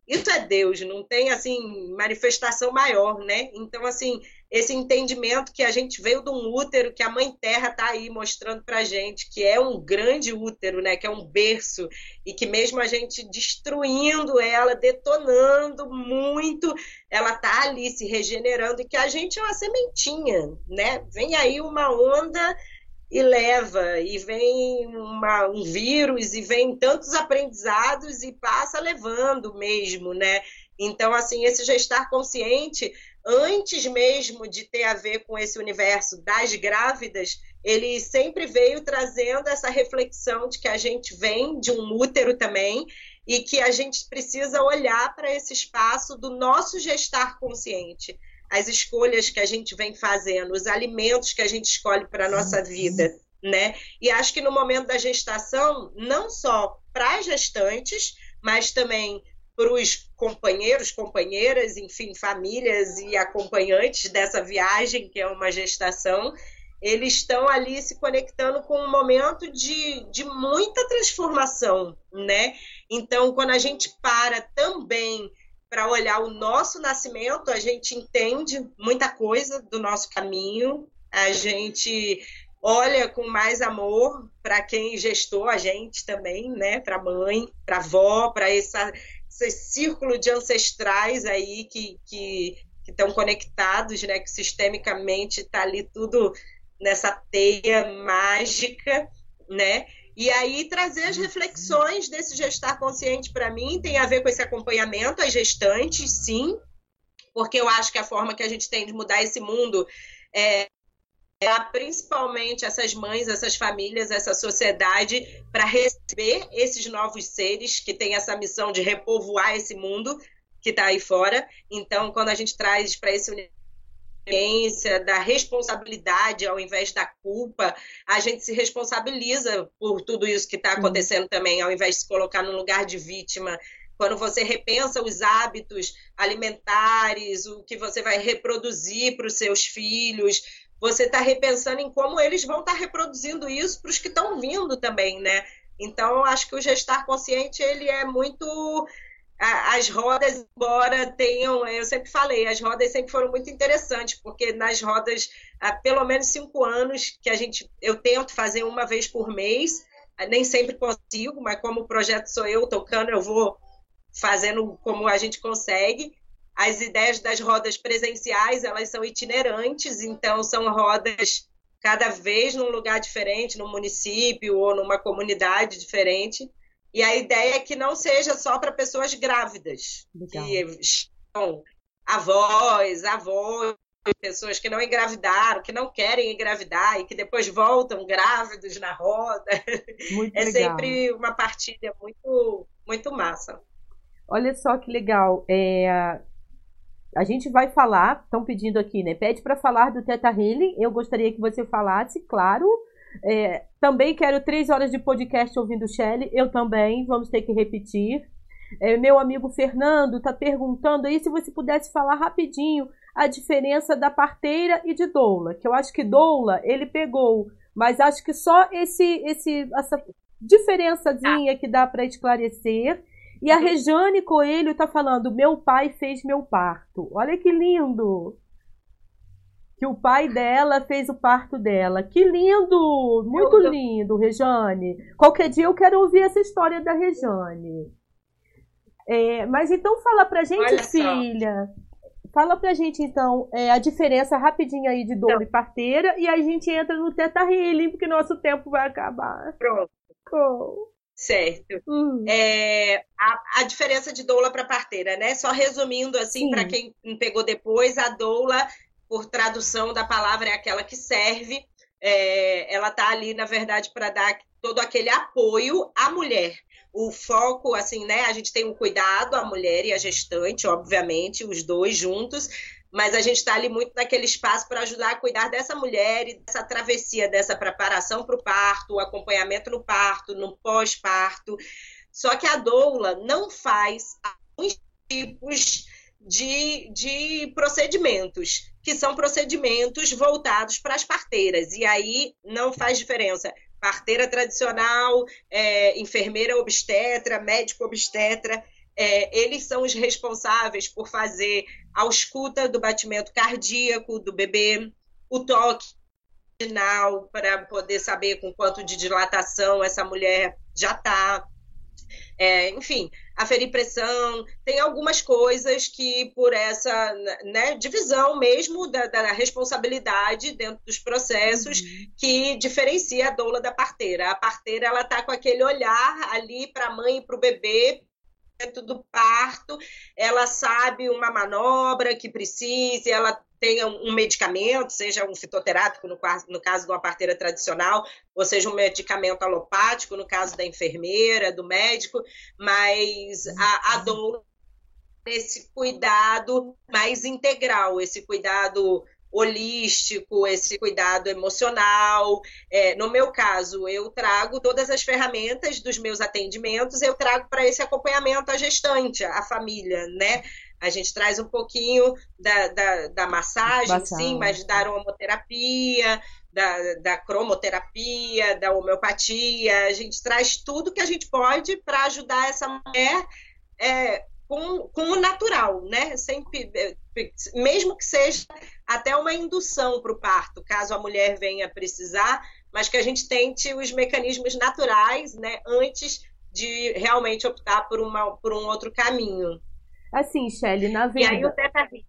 isso é Deus, não tem assim manifestação maior, né? Então assim, esse entendimento que a gente veio de um útero, que a mãe terra está aí mostrando pra gente que é um grande útero, né, que é um berço e que mesmo a gente destruindo ela, detonando muito, ela tá ali se regenerando e que a gente é uma sementinha, né? Vem aí uma onda e leva, e vem uma, um vírus, e vem tantos aprendizados e passa levando mesmo, né? Então, assim, esse gestar consciente, antes mesmo de ter a ver com esse universo das grávidas, ele sempre veio trazendo essa reflexão de que a gente vem de um útero também e que a gente precisa olhar para esse espaço do nosso gestar consciente as escolhas que a gente vem fazendo, os alimentos que a gente escolhe para a nossa vida, né? E acho que no momento da gestação, não só para as gestantes, mas também para os companheiros, companheiras, enfim, famílias e acompanhantes dessa viagem que é uma gestação, eles estão ali se conectando com um momento de, de muita transformação, né? Então, quando a gente para também para olhar o nosso nascimento, a gente entende muita coisa do nosso caminho, a gente olha com mais amor para quem gestou a gente também, né? Para mãe, para avó, para esse círculo de ancestrais aí que, que estão conectados, né? Que sistemicamente está ali tudo nessa teia mágica, né? E aí trazer as reflexões desse gestar consciente para mim tem a ver com esse acompanhamento às gestantes, sim, porque eu acho que a forma que a gente tem de mudar esse mundo é, é principalmente essas mães, essas famílias, essa sociedade para receber esses novos seres que têm essa missão de repovoar esse mundo que está aí fora. Então, quando a gente traz para esse universo da responsabilidade ao invés da culpa, a gente se responsabiliza por tudo isso que está acontecendo também, ao invés de se colocar no lugar de vítima. Quando você repensa os hábitos alimentares, o que você vai reproduzir para os seus filhos, você está repensando em como eles vão estar tá reproduzindo isso para os que estão vindo também, né? Então, acho que o gestar consciente ele é muito as rodas, embora tenham, eu sempre falei, as rodas sempre foram muito interessantes, porque nas rodas, há pelo menos cinco anos que a gente, eu tento fazer uma vez por mês, nem sempre consigo, mas como o projeto sou eu tocando, eu vou fazendo como a gente consegue. As ideias das rodas presenciais, elas são itinerantes, então são rodas cada vez num lugar diferente, num município ou numa comunidade diferente e a ideia é que não seja só para pessoas grávidas, Legal. que são avós, avós, pessoas que não engravidaram, que não querem engravidar e que depois voltam grávidos na roda. Muito <laughs> é legal. sempre uma partilha muito, muito massa. Olha só que legal. É, a gente vai falar, estão pedindo aqui, né? Pede para falar do Teta Healing. Eu gostaria que você falasse, claro, é, também quero três horas de podcast ouvindo Shelley. Eu também, vamos ter que repetir. É, meu amigo Fernando está perguntando aí se você pudesse falar rapidinho a diferença da parteira e de doula, que eu acho que doula ele pegou, mas acho que só esse, esse essa diferençazinha que dá para esclarecer. E a Rejane Coelho está falando: meu pai fez meu parto. Olha que lindo! Que o pai dela fez o parto dela. Que lindo! Muito lindo, Rejane. Qualquer dia eu quero ouvir essa história da Rejane. É, mas então fala pra gente, Olha filha. Só. Fala pra gente, então, é, a diferença rapidinho aí de doula então, e parteira, e a gente entra no Teta Healing, porque nosso tempo vai acabar. Pronto. Oh. Certo. Hum. É, a, a, diferença de doula para parteira, né? Só resumindo, assim, para quem pegou depois, a doula, por tradução da palavra, é aquela que serve. É, ela tá ali, na verdade, para dar todo aquele apoio à mulher o foco, assim, né? A gente tem um cuidado, a mulher e a gestante, obviamente, os dois juntos, mas a gente está ali muito naquele espaço para ajudar a cuidar dessa mulher e dessa travessia, dessa preparação para o parto, o acompanhamento no parto, no pós-parto. Só que a doula não faz alguns tipos de, de procedimentos, que são procedimentos voltados para as parteiras. E aí não faz diferença parteira tradicional, é, enfermeira obstetra, médico obstetra, é, eles são os responsáveis por fazer a escuta do batimento cardíaco do bebê, o toque final para poder saber com quanto de dilatação essa mulher já está, é, enfim, aferir pressão, tem algumas coisas que por essa né, divisão mesmo da, da, responsabilidade dentro dos processos uhum. que diferencia a doula da parteira. A parteira ela está com aquele olhar ali para a mãe e para o bebê dentro do parto, ela sabe uma manobra que precise, ela tenha um medicamento, seja um fitoterápico, no, no caso de uma parteira tradicional, ou seja um medicamento alopático, no caso da enfermeira, do médico, mas a, a dor esse cuidado mais integral, esse cuidado holístico, esse cuidado emocional. É, no meu caso, eu trago todas as ferramentas dos meus atendimentos, eu trago para esse acompanhamento a gestante, a família, né? A gente traz um pouquinho da, da, da massagem, sim, mas da aromaterapia, da, da cromoterapia, da homeopatia. A gente traz tudo que a gente pode para ajudar essa mulher é, com, com o natural, né? Sempre, é, mesmo que seja até uma indução para o parto, caso a mulher venha precisar, mas que a gente tente os mecanismos naturais, né? Antes de realmente optar por, uma, por um outro caminho. Assim, Shelly, na verdade. E aí o Teta Healing.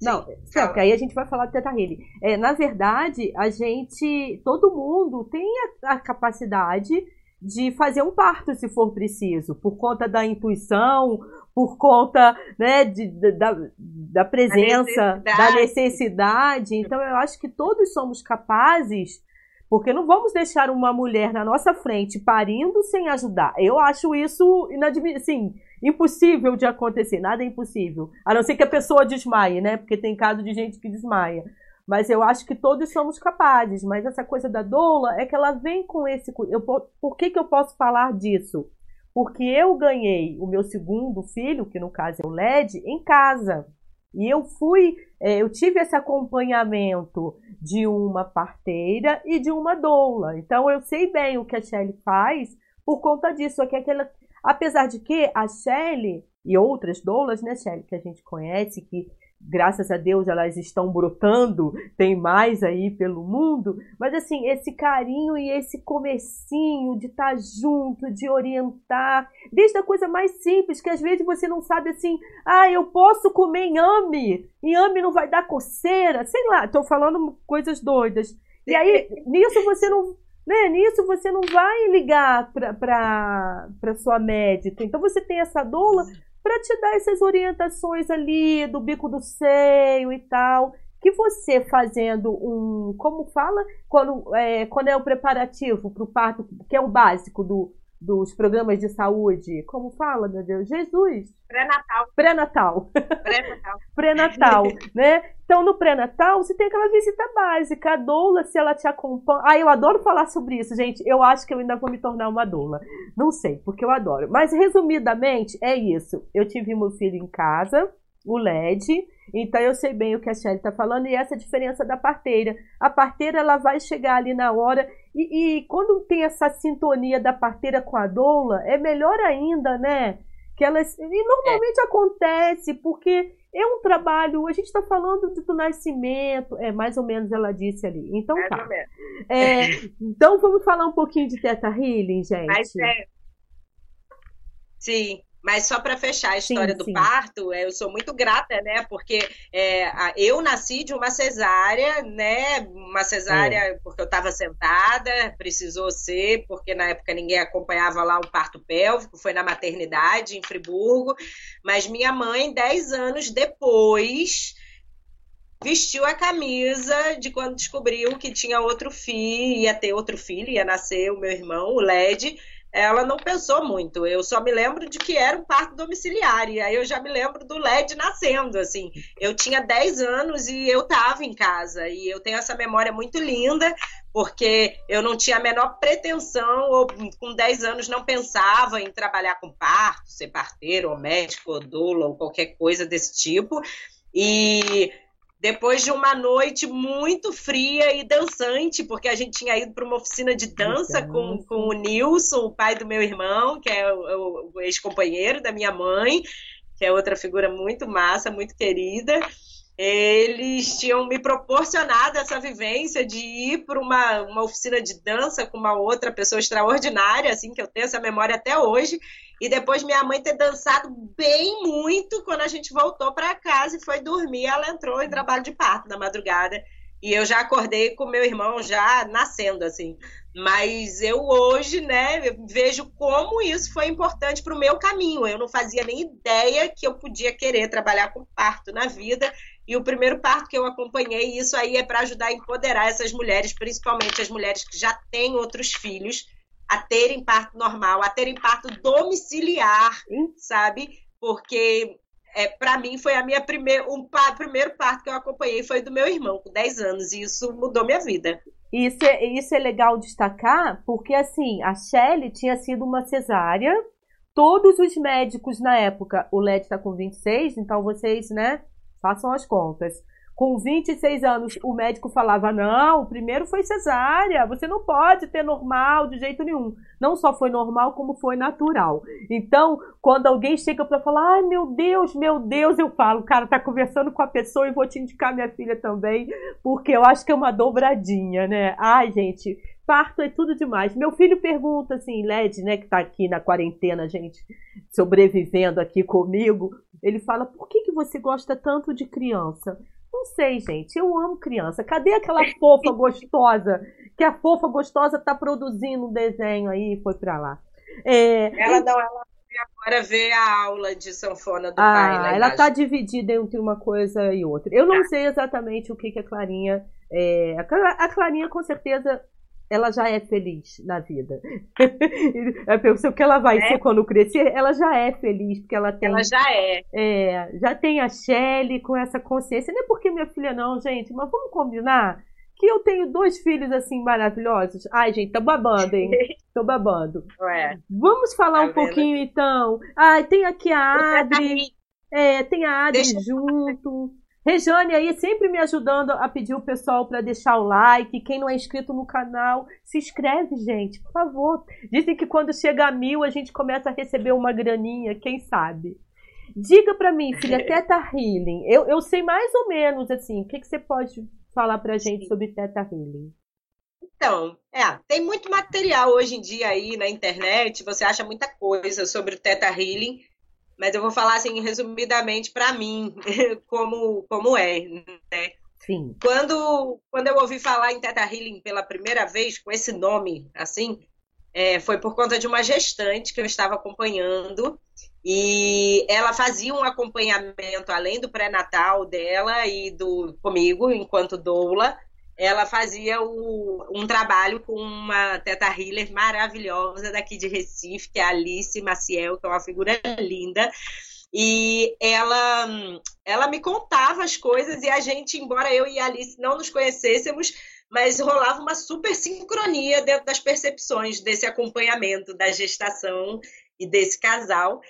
Não, Sim, porque aí a gente vai falar do Teta Healing. É, na verdade, a gente, todo mundo tem a, a, capacidade de fazer um parto se for preciso, por conta da intuição, por conta né, de, de da, da presença, necessidade. da necessidade. Então, eu acho que todos somos capazes porque não vamos deixar uma mulher na nossa frente parindo sem ajudar. Eu acho isso inadmissível. Assim, impossível de acontecer, nada é impossível. A não ser que a pessoa desmaie, né? Porque tem caso de gente que desmaia. Mas eu acho que todos somos capazes. Mas essa coisa da doula é que ela vem com esse. Eu, por que, que eu posso falar disso? Porque eu ganhei o meu segundo filho, que no caso é o LED, em casa. E eu fui, é, eu tive esse acompanhamento de uma parteira e de uma doula. Então eu sei bem o que a Shelly faz por conta disso. É que aquela, Apesar de que a Shelley e outras doulas, né, Shelley, que a gente conhece, que graças a Deus elas estão brotando, tem mais aí pelo mundo, mas assim, esse carinho e esse comecinho de estar tá junto, de orientar, desde a coisa mais simples, que às vezes você não sabe assim, ah, eu posso comer inhame, inhame não vai dar coceira, sei lá, estou falando coisas doidas. E aí, nisso você não né? Nisso você não vai ligar para sua médica. Então você tem essa doula para te dar essas orientações ali do bico do seio e tal. Que você fazendo um. Como fala? Quando é, quando é o preparativo para o parto, que é o básico do, dos programas de saúde. Como fala, meu Deus? Jesus! Pré-natal. Pré-natal. Pré-natal. <laughs> pré-natal, né? Então, no pré-natal, você tem aquela visita básica. A doula, se ela te acompanha... Ah, eu adoro falar sobre isso, gente. Eu acho que eu ainda vou me tornar uma doula. Não sei, porque eu adoro. Mas, resumidamente, é isso. Eu tive meu filho em casa, o LED. Então eu sei bem o que a Shelly está falando e essa é a diferença da parteira. A parteira ela vai chegar ali na hora e, e, quando tem essa sintonia da parteira com a doula, é melhor ainda, né? Que elas e normalmente é. acontece porque é um trabalho. A gente está falando do nascimento, é mais ou menos ela disse ali. Então mais tá. É, então vamos falar um pouquinho de Teta Healing, gente. Mas é... Sim. Mas só para fechar a história sim, do sim. parto, é, eu sou muito grata, né? Porque é, eu nasci de uma cesárea, né? Uma cesárea é. porque eu estava sentada, precisou ser, porque na época ninguém acompanhava lá um parto pélvico, foi na maternidade em Friburgo. Mas minha mãe, dez anos depois, vestiu a camisa de quando descobriu que tinha outro filho, ia ter outro filho, ia nascer o meu irmão, o Led ela não pensou muito. Eu só me lembro de que era um parto domiciliar. E aí eu já me lembro do LED nascendo, assim. Eu tinha 10 anos e eu estava em casa. E eu tenho essa memória muito linda, porque eu não tinha a menor pretensão, ou com 10 anos não pensava em trabalhar com parto, ser parteiro, ou médico, ou doula, ou qualquer coisa desse tipo. E depois de uma noite muito fria e dançante, porque a gente tinha ido para uma oficina de dança com, com o Nilson, o pai do meu irmão, que é o, o ex-companheiro da minha mãe, que é outra figura muito massa, muito querida. Eles tinham me proporcionado essa vivência de ir para uma, uma oficina de dança com uma outra pessoa extraordinária, assim, que eu tenho essa memória até hoje, e depois minha mãe ter dançado bem muito quando a gente voltou para casa e foi dormir, ela entrou em trabalho de parto na madrugada, e eu já acordei com meu irmão já nascendo, assim. Mas eu hoje, né, vejo como isso foi importante para o meu caminho. Eu não fazia nem ideia que eu podia querer trabalhar com parto na vida. E o primeiro parto que eu acompanhei, isso aí é para ajudar a empoderar essas mulheres, principalmente as mulheres que já têm outros filhos, a terem parto normal, a terem parto domiciliar, sabe? Porque é, para mim foi a minha primeira, um primeiro parto que eu acompanhei foi do meu irmão, com 10 anos, e isso mudou minha vida. Isso é, isso é legal destacar, porque assim, a Shelley tinha sido uma cesárea, todos os médicos na época, o LED está com 26, então vocês, né, Façam as contas. Com 26 anos, o médico falava: não, o primeiro foi cesárea, você não pode ter normal de jeito nenhum. Não só foi normal, como foi natural. Então, quando alguém chega para falar: ai meu Deus, meu Deus, eu falo: cara, tá conversando com a pessoa e vou te indicar minha filha também, porque eu acho que é uma dobradinha, né? Ai, gente, parto é tudo demais. Meu filho pergunta assim, Led, né, que tá aqui na quarentena, gente, sobrevivendo aqui comigo, ele fala: "Por que que você gosta tanto de criança?" Não sei, gente. Eu amo criança. Cadê aquela fofa <laughs> gostosa que a fofa gostosa tá produzindo um desenho aí e foi para lá? É, ela não, ela agora vê a aula de sanfona do ah, pai. Né, ela está dividida entre uma coisa e outra. Eu não tá. sei exatamente o que, que a Clarinha. É, a Clarinha, com certeza, ela já é feliz na vida. <laughs> o que ela vai é. ser quando crescer, ela já é feliz, porque ela tem. Ela já é. é já tem a Shelly com essa consciência. Nem porque minha filha, não, gente, mas vamos combinar que eu tenho dois filhos assim maravilhosos. Ai, gente, tô babando, hein? <laughs> Tô babando. Ué. Vamos falar tá um vendo? pouquinho então. Ai, tem aqui a Adri. É, tem a Adri Deixa junto. Rejane aí sempre me ajudando a pedir o pessoal para deixar o like. Quem não é inscrito no canal, se inscreve, gente, por favor. Dizem que quando chega a mil a gente começa a receber uma graninha, quem sabe? Diga para mim, filha, Teta Healing. Eu, eu sei mais ou menos assim. O que, que você pode falar para gente sobre Teta Healing? Então, é, tem muito material hoje em dia aí na internet. Você acha muita coisa sobre o Teta Healing mas eu vou falar assim resumidamente para mim <laughs> como como é, né? Sim. Quando quando eu ouvi falar em Teta Healing pela primeira vez com esse nome assim, é, foi por conta de uma gestante que eu estava acompanhando e ela fazia um acompanhamento além do pré-natal dela e do comigo enquanto doula ela fazia o, um trabalho com uma teta healer maravilhosa daqui de Recife, que é a Alice Maciel, que é uma figura linda. E ela, ela me contava as coisas e a gente, embora eu e a Alice não nos conhecêssemos, mas rolava uma super sincronia dentro das percepções desse acompanhamento da gestação e desse casal.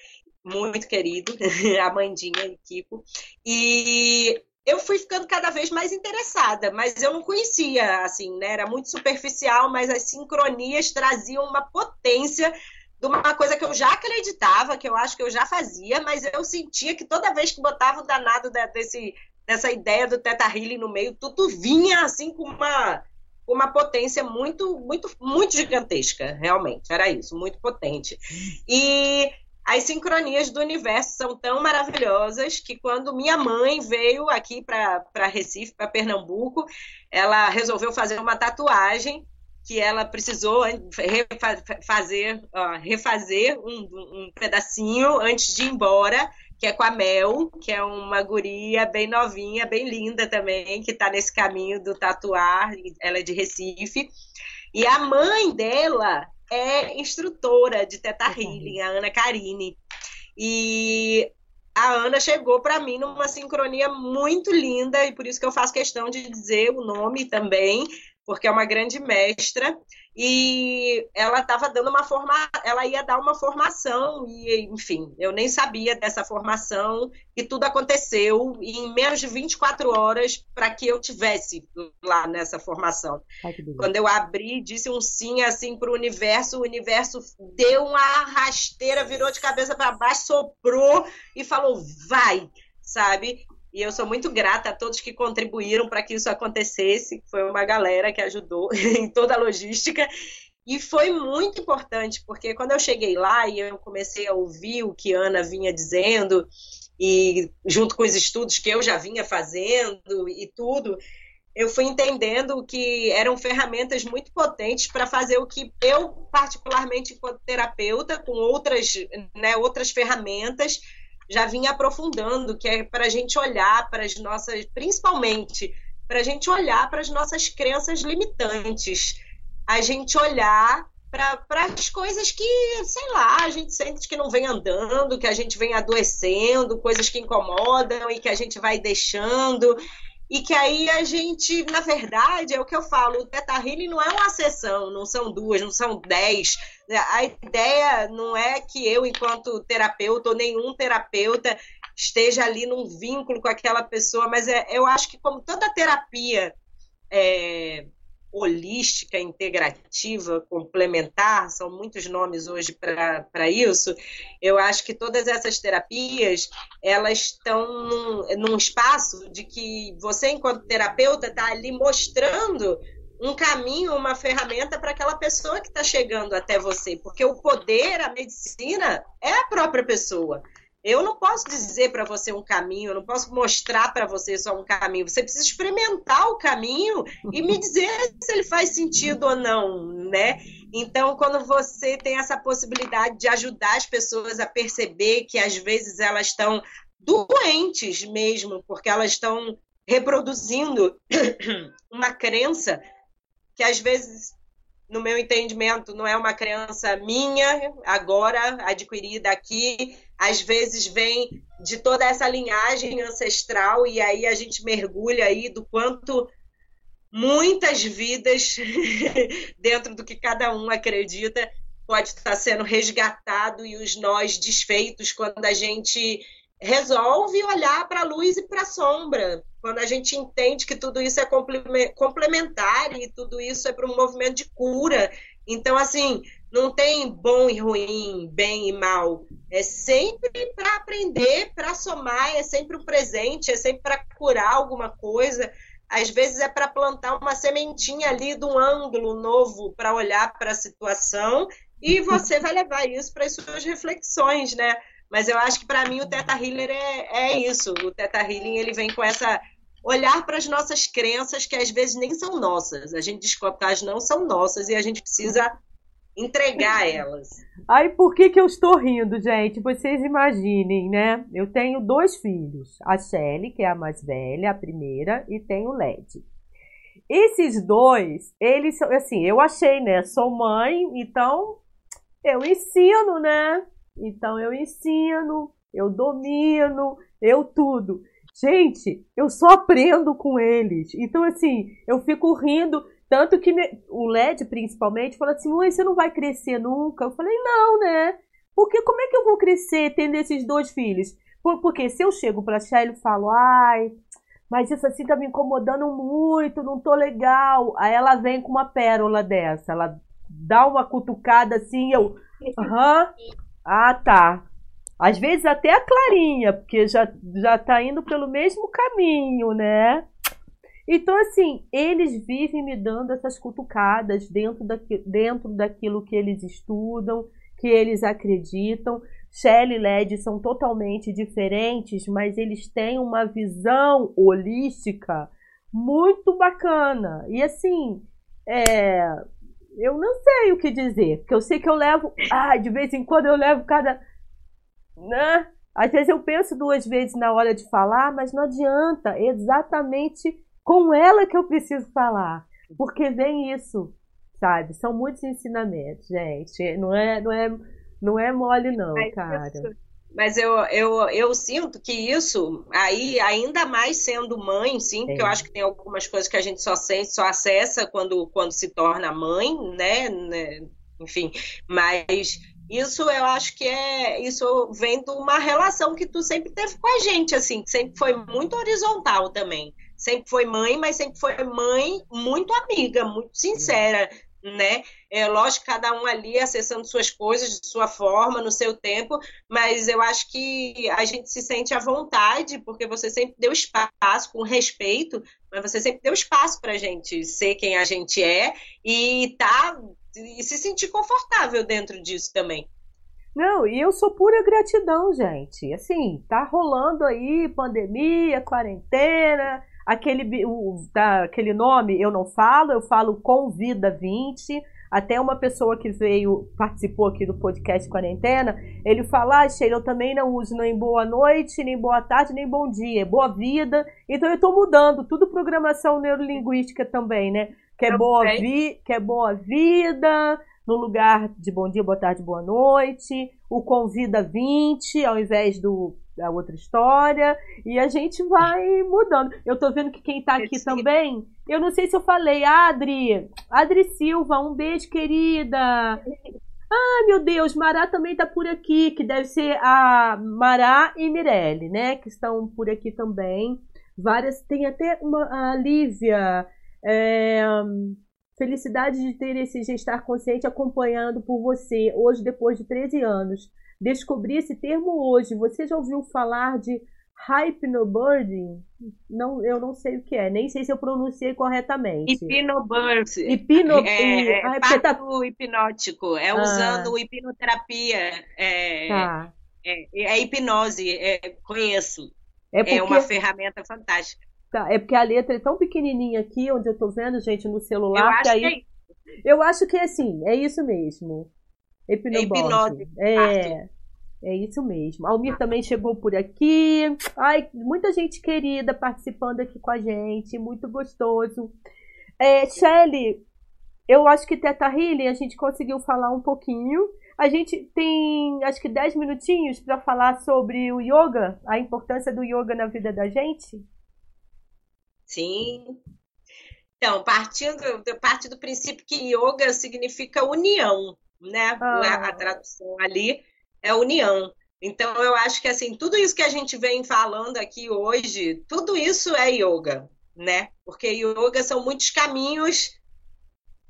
muito querido, <laughs> a Mandinha e Kiko. E eu fui ficando cada vez mais interessada, mas eu não conhecia, assim, né? Era muito superficial, mas as sincronias traziam uma potência de uma coisa que eu já acreditava, que eu acho que eu já fazia, mas eu sentia que toda vez que botava o danado desse, dessa ideia do Teta Healing no meio, tudo vinha assim com uma, uma potência muito, muito, muito gigantesca, realmente. Era isso, muito potente. E as sincronias do universo são tão maravilhosas que quando minha mãe veio aqui para Recife, para Pernambuco, ela resolveu fazer uma tatuagem que ela precisou fazer, refazer um, um pedacinho antes de ir embora, que é com a Mel, que é uma guria bem novinha, bem linda também, que está nesse caminho do tatuar, ela é de Recife. E a mãe dela é instrutora de Teta Healing, a Ana Karine. E a Ana chegou para mim numa sincronia muito linda, e por isso que eu faço questão de dizer o nome também, porque é uma grande mestra e ela estava dando uma forma, ela ia dar uma formação e enfim, eu nem sabia dessa formação e tudo aconteceu em menos de 24 horas para que eu tivesse lá nessa formação. Ai, Quando eu abri, disse um sim assim para o universo, o universo deu uma rasteira, virou de cabeça para baixo, soprou e falou: "Vai!" sabe? E eu sou muito grata a todos que contribuíram para que isso acontecesse. Foi uma galera que ajudou <laughs> em toda a logística. E foi muito importante, porque quando eu cheguei lá e eu comecei a ouvir o que Ana vinha dizendo, e junto com os estudos que eu já vinha fazendo e tudo, eu fui entendendo que eram ferramentas muito potentes para fazer o que eu, particularmente enquanto terapeuta, com outras, né, outras ferramentas, já vinha aprofundando, que é para a gente olhar para as nossas, principalmente, para a gente olhar para as nossas crenças limitantes, a gente olhar para as coisas que, sei lá, a gente sente que não vem andando, que a gente vem adoecendo, coisas que incomodam e que a gente vai deixando e que aí a gente, na verdade, é o que eu falo, o Teta não é uma sessão, não são duas, não são dez. A ideia não é que eu, enquanto terapeuta, ou nenhum terapeuta, esteja ali num vínculo com aquela pessoa, mas é, eu acho que como toda terapia é, holística, integrativa, complementar, são muitos nomes hoje para isso. Eu acho que todas essas terapias, elas estão num, num espaço de que você, enquanto terapeuta, está ali mostrando um caminho, uma ferramenta para aquela pessoa que está chegando até você, porque o poder, a medicina, é a própria pessoa. Eu não posso dizer para você um caminho, eu não posso mostrar para você só um caminho. Você precisa experimentar o caminho e me dizer se ele faz sentido ou não, né? Então, quando você tem essa possibilidade de ajudar as pessoas a perceber que às vezes elas estão doentes mesmo, porque elas estão reproduzindo <clears throat> uma crença que às vezes no meu entendimento, não é uma crença minha, agora adquirida aqui, às vezes vem de toda essa linhagem ancestral, e aí a gente mergulha aí do quanto muitas vidas, <laughs> dentro do que cada um acredita, pode estar sendo resgatado e os nós desfeitos quando a gente resolve olhar para a luz e para a sombra, quando a gente entende que tudo isso é complementar e tudo isso é para um movimento de cura. Então, assim, não tem bom e ruim, bem e mal. É sempre para aprender, para somar, é sempre um presente, é sempre para curar alguma coisa. Às vezes é para plantar uma sementinha ali de um ângulo novo para olhar para a situação e você vai levar isso para as suas reflexões, né? Mas eu acho que para mim o Teta Healer é, é isso. O Teta Healing ele vem com essa olhar para as nossas crenças que às vezes nem são nossas. A gente descobre que elas não são nossas e a gente precisa entregar elas. Aí por que que eu estou rindo, gente? Vocês imaginem, né? Eu tenho dois filhos, a Shelly, que é a mais velha, a primeira, e tenho o Led. Esses dois, eles são assim, eu achei, né? Sou mãe, então eu ensino, né? Então eu ensino, eu domino, eu tudo. Gente, eu só aprendo com eles. Então, assim, eu fico rindo. Tanto que o LED, principalmente, fala assim: Mãe, você não vai crescer nunca? Eu falei: Não, né? Porque como é que eu vou crescer tendo esses dois filhos? Porque se eu chego pra Shelly e falo, ai, mas isso assim tá me incomodando muito, não tô legal. Aí ela vem com uma pérola dessa, ela dá uma cutucada assim, eu, aham, ah tá. Às vezes até a Clarinha, porque já, já tá indo pelo mesmo caminho, né? Então, assim, eles vivem me dando essas cutucadas dentro, daqui, dentro daquilo que eles estudam, que eles acreditam. Shelley e Led são totalmente diferentes, mas eles têm uma visão holística muito bacana. E assim, é, eu não sei o que dizer, porque eu sei que eu levo, ah, de vez em quando eu levo cada, né? Às vezes eu penso duas vezes na hora de falar, mas não adianta, é exatamente com ela que eu preciso falar, porque vem isso, sabe? São muitos ensinamentos, gente. Não é, não é, não é mole não, mas cara. Mas eu, eu, eu sinto que isso, aí, ainda mais sendo mãe, sim, porque eu acho que tem algumas coisas que a gente só sente, só acessa quando, quando se torna mãe, né? né? Enfim, mas isso eu acho que é. Isso vem de uma relação que tu sempre teve com a gente, assim, que sempre foi muito horizontal também. Sempre foi mãe, mas sempre foi mãe muito amiga, muito sincera né? É lógico, cada um ali acessando suas coisas de sua forma, no seu tempo, mas eu acho que a gente se sente à vontade, porque você sempre deu espaço, com respeito, mas você sempre deu espaço para a gente ser quem a gente é e tá e se sentir confortável dentro disso também. Não, e eu sou pura gratidão, gente. Assim, tá rolando aí pandemia, quarentena, Aquele, o, tá, aquele nome eu não falo, eu falo Convida 20. Até uma pessoa que veio, participou aqui do podcast Quarentena, ele fala, ah, Sheila, eu também não uso nem boa noite, nem boa tarde, nem bom dia, boa vida. Então eu estou mudando, tudo programação neurolinguística também, né? Que é, boa vi, que é boa vida, no lugar de bom dia, boa tarde, boa noite. O convida 20, ao invés do a outra história, e a gente vai mudando. Eu tô vendo que quem tá aqui também, eu não sei se eu falei, Adri, Adri Silva, um beijo, querida. Ah, meu Deus, Mará também tá por aqui, que deve ser a Mará e Mirelle, né, que estão por aqui também. Várias, tem até uma, a Lívia, é, felicidade de ter esse gestar consciente acompanhando por você, hoje depois de 13 anos. Descobri esse termo hoje. Você já ouviu falar de hypnobirthing? Não, eu não sei o que é, nem sei se eu pronunciei corretamente. Hipnobirth. Hipno... É, é, é tá... hipnótico, é ah. usando hipnoterapia. É, tá. é, é hipnose, é, conheço. É, porque... é uma ferramenta fantástica. Tá, é porque a letra é tão pequenininha aqui, onde eu tô vendo, gente, no celular. Eu acho que, aí... que é eu acho que é assim, é isso mesmo. Hipnobose. É, é isso mesmo. Almir também chegou por aqui. Ai, muita gente querida participando aqui com a gente. Muito gostoso. É, Shelly, eu acho que Teta Healing a gente conseguiu falar um pouquinho. A gente tem acho que 10 minutinhos para falar sobre o yoga, a importância do yoga na vida da gente. Sim. Então, partindo, parte do princípio que yoga significa união né? Ah. A, tradução ali é união. Então, eu acho que assim, tudo isso que a gente vem falando aqui hoje, tudo isso é yoga, né? Porque yoga são muitos caminhos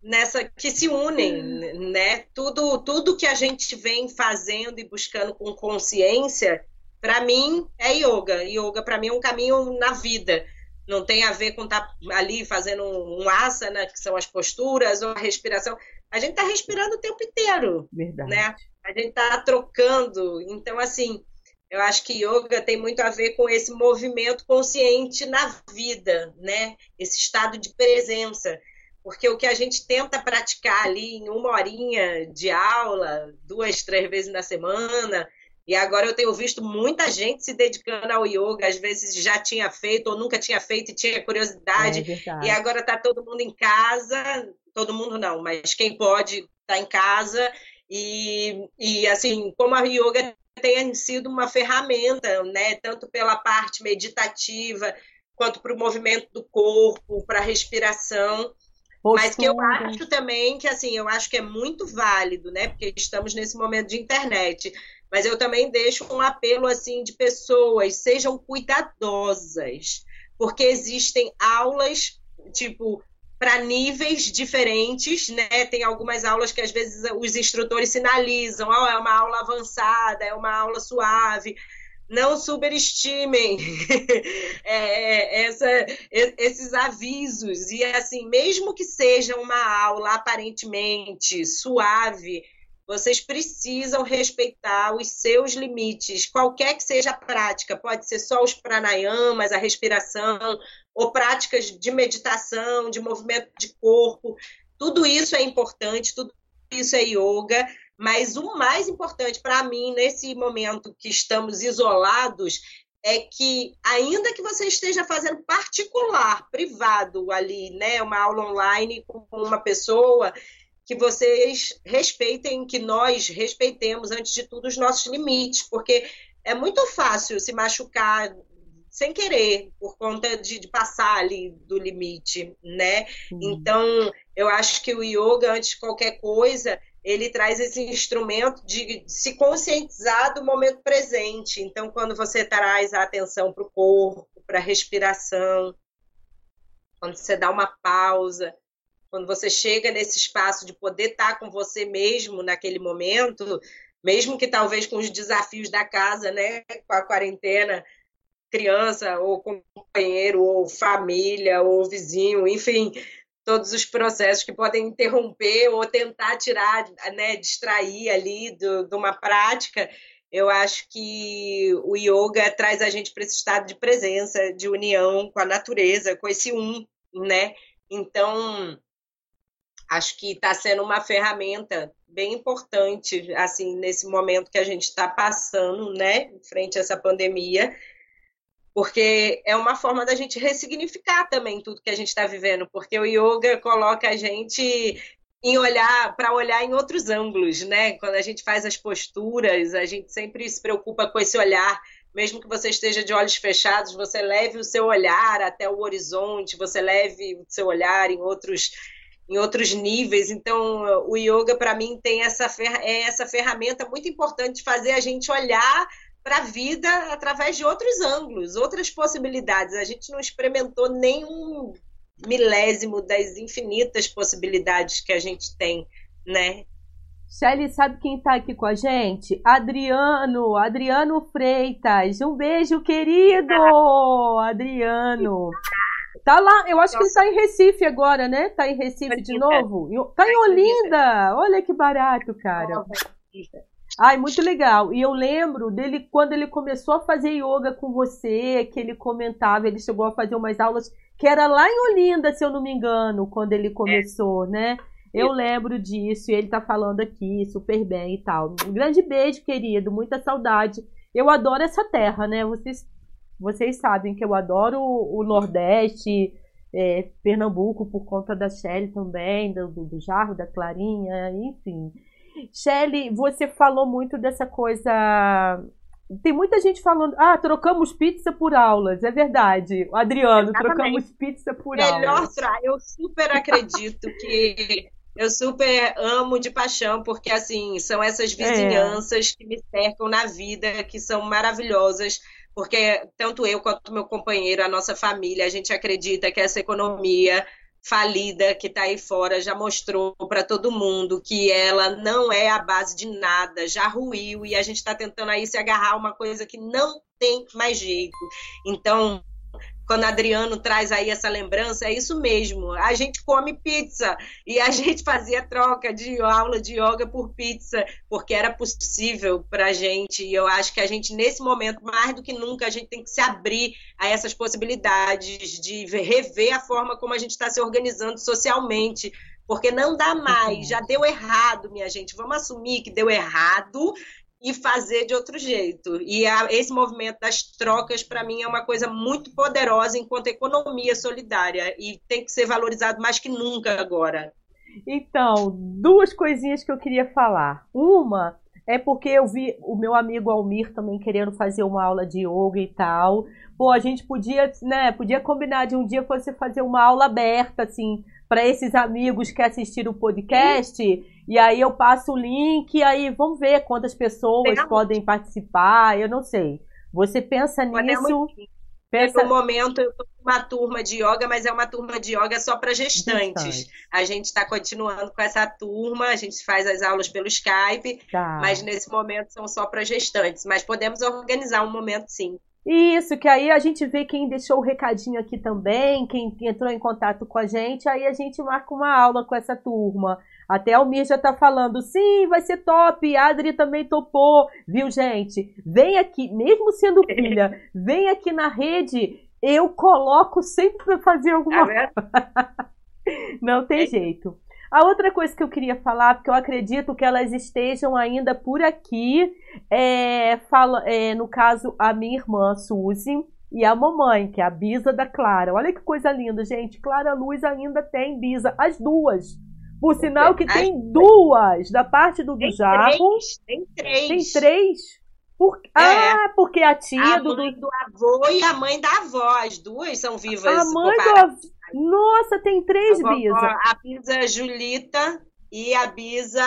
nessa que se unem, né? Tudo, tudo que a gente vem fazendo e buscando com consciência, para mim é yoga. Yoga para mim é um caminho na vida. Não tem a ver com estar tá ali fazendo um asana, que são as posturas ou a respiração a gente está respirando o tempo inteiro. Verdade. Né? A gente está trocando. Então, assim, eu acho que yoga tem muito a ver com esse movimento consciente na vida, né? Esse estado de presença. Porque o que a gente tenta praticar ali em uma horinha de aula, duas, três vezes na semana, e agora eu tenho visto muita gente se dedicando ao yoga, às vezes já tinha feito ou nunca tinha feito e tinha curiosidade. É e agora está todo mundo em casa, todo mundo não, mas quem pode estar tá em casa. E, e assim, como a yoga tem sido uma ferramenta, né, tanto pela parte meditativa quanto para o movimento do corpo, para a respiração. Mas que eu acho também que, assim, eu acho que é muito válido, né? Porque estamos nesse momento de internet. Mas eu também deixo um apelo, assim, de pessoas, sejam cuidadosas. Porque existem aulas, tipo, para níveis diferentes, né? Tem algumas aulas que às vezes os instrutores sinalizam, oh, é uma aula avançada, é uma aula suave. Não superestimem <laughs> é, essa, esses avisos. E assim, mesmo que seja uma aula aparentemente suave, vocês precisam respeitar os seus limites, qualquer que seja a prática. Pode ser só os pranayamas, a respiração, ou práticas de meditação, de movimento de corpo. Tudo isso é importante, tudo isso é yoga, mas o mais importante para mim nesse momento que estamos isolados é que ainda que você esteja fazendo particular, privado ali, né, uma aula online com uma pessoa, que vocês respeitem, que nós respeitemos, antes de tudo, os nossos limites, porque é muito fácil se machucar sem querer, por conta de, de passar ali do limite, né? Uhum. Então, eu acho que o yoga, antes de qualquer coisa, ele traz esse instrumento de se conscientizar do momento presente. Então, quando você traz a atenção para o corpo, para a respiração, quando você dá uma pausa, quando você chega nesse espaço de poder estar com você mesmo naquele momento, mesmo que talvez com os desafios da casa, né, com a quarentena, criança ou companheiro ou família ou vizinho, enfim, todos os processos que podem interromper ou tentar tirar, né, distrair ali do, de uma prática, eu acho que o yoga traz a gente para esse estado de presença, de união com a natureza, com esse um, né? Então, acho que está sendo uma ferramenta bem importante, assim, nesse momento que a gente está passando, né, frente a essa pandemia, porque é uma forma da gente ressignificar também tudo que a gente está vivendo, porque o yoga coloca a gente em olhar para olhar em outros ângulos, né? Quando a gente faz as posturas, a gente sempre se preocupa com esse olhar, mesmo que você esteja de olhos fechados, você leve o seu olhar até o horizonte, você leve o seu olhar em outros em outros níveis. Então, o yoga, para mim, tem essa, é essa ferramenta muito importante de fazer a gente olhar para a vida através de outros ângulos, outras possibilidades. A gente não experimentou nenhum milésimo das infinitas possibilidades que a gente tem, né? Shelly, sabe quem está aqui com a gente? Adriano, Adriano Freitas. Um beijo, querido! Adriano. Tá lá, eu acho Nossa. que ele tá em Recife agora, né? Tá em Recife de novo? Tá em Olinda! Olha que barato, cara. Ai, muito legal. E eu lembro dele quando ele começou a fazer yoga com você, que ele comentava, ele chegou a fazer umas aulas que era lá em Olinda, se eu não me engano, quando ele começou, é. né? Eu lembro disso e ele tá falando aqui super bem e tal. Um grande beijo, querido, muita saudade. Eu adoro essa terra, né? Vocês vocês sabem que eu adoro o Nordeste, é, Pernambuco por conta da Shelly também, do, do Jarro, da Clarinha, enfim. Shelly, você falou muito dessa coisa. Tem muita gente falando, ah, trocamos pizza por aulas, é verdade. Adriano, Exatamente. trocamos pizza por Melhor aulas. Melhor, eu super acredito que eu super amo de paixão, porque assim, são essas é. vizinhanças é. que me cercam na vida, que são maravilhosas porque tanto eu quanto meu companheiro, a nossa família, a gente acredita que essa economia falida que está aí fora já mostrou para todo mundo que ela não é a base de nada, já ruiu e a gente está tentando aí se agarrar a uma coisa que não tem mais jeito. Então, quando Adriano traz aí essa lembrança, é isso mesmo. A gente come pizza e a <laughs> gente fazia troca de aula de yoga por pizza, porque era possível para a gente. E eu acho que a gente, nesse momento, mais do que nunca, a gente tem que se abrir a essas possibilidades de rever a forma como a gente está se organizando socialmente. Porque não dá mais, já deu errado, minha gente. Vamos assumir que deu errado e fazer de outro jeito. E a, esse movimento das trocas, para mim, é uma coisa muito poderosa enquanto economia solidária e tem que ser valorizado mais que nunca agora. Então, duas coisinhas que eu queria falar. Uma é porque eu vi o meu amigo Almir também querendo fazer uma aula de yoga e tal. Pô, a gente podia, né, podia combinar de um dia você fazer uma aula aberta, assim, para esses amigos que assistiram o podcast. Sim. E aí eu passo o link, e aí vamos ver quantas pessoas podem participar. Eu não sei. Você pensa Podemos nisso? Pensa... No momento eu estou com uma turma de yoga, mas é uma turma de yoga só para gestantes. Gestante. A gente está continuando com essa turma, a gente faz as aulas pelo Skype, tá. mas nesse momento são só para gestantes. Mas podemos organizar um momento sim. Isso, que aí a gente vê quem deixou o recadinho aqui também, quem entrou em contato com a gente, aí a gente marca uma aula com essa turma. Até a Almir já tá falando, sim, vai ser top, a Adri também topou, viu, gente? Vem aqui, mesmo sendo <laughs> filha, vem aqui na rede, eu coloco sempre para fazer alguma coisa. Tá <laughs> Não tem é. jeito. A outra coisa que eu queria falar, porque eu acredito que elas estejam ainda por aqui, é, fala, é, no caso, a minha irmã Suzy e a mamãe, que é a Bisa da Clara. Olha que coisa linda, gente. Clara Luz ainda tem Bisa, as duas. Por sinal que tem duas da parte do tem tem três. Tem três. Por... É. Ah, porque a tia a do... do avô e a mãe da avó, as duas são vivas. A mãe do. Nossa, tem três a Bisa. A Bisa Julita e a Bisa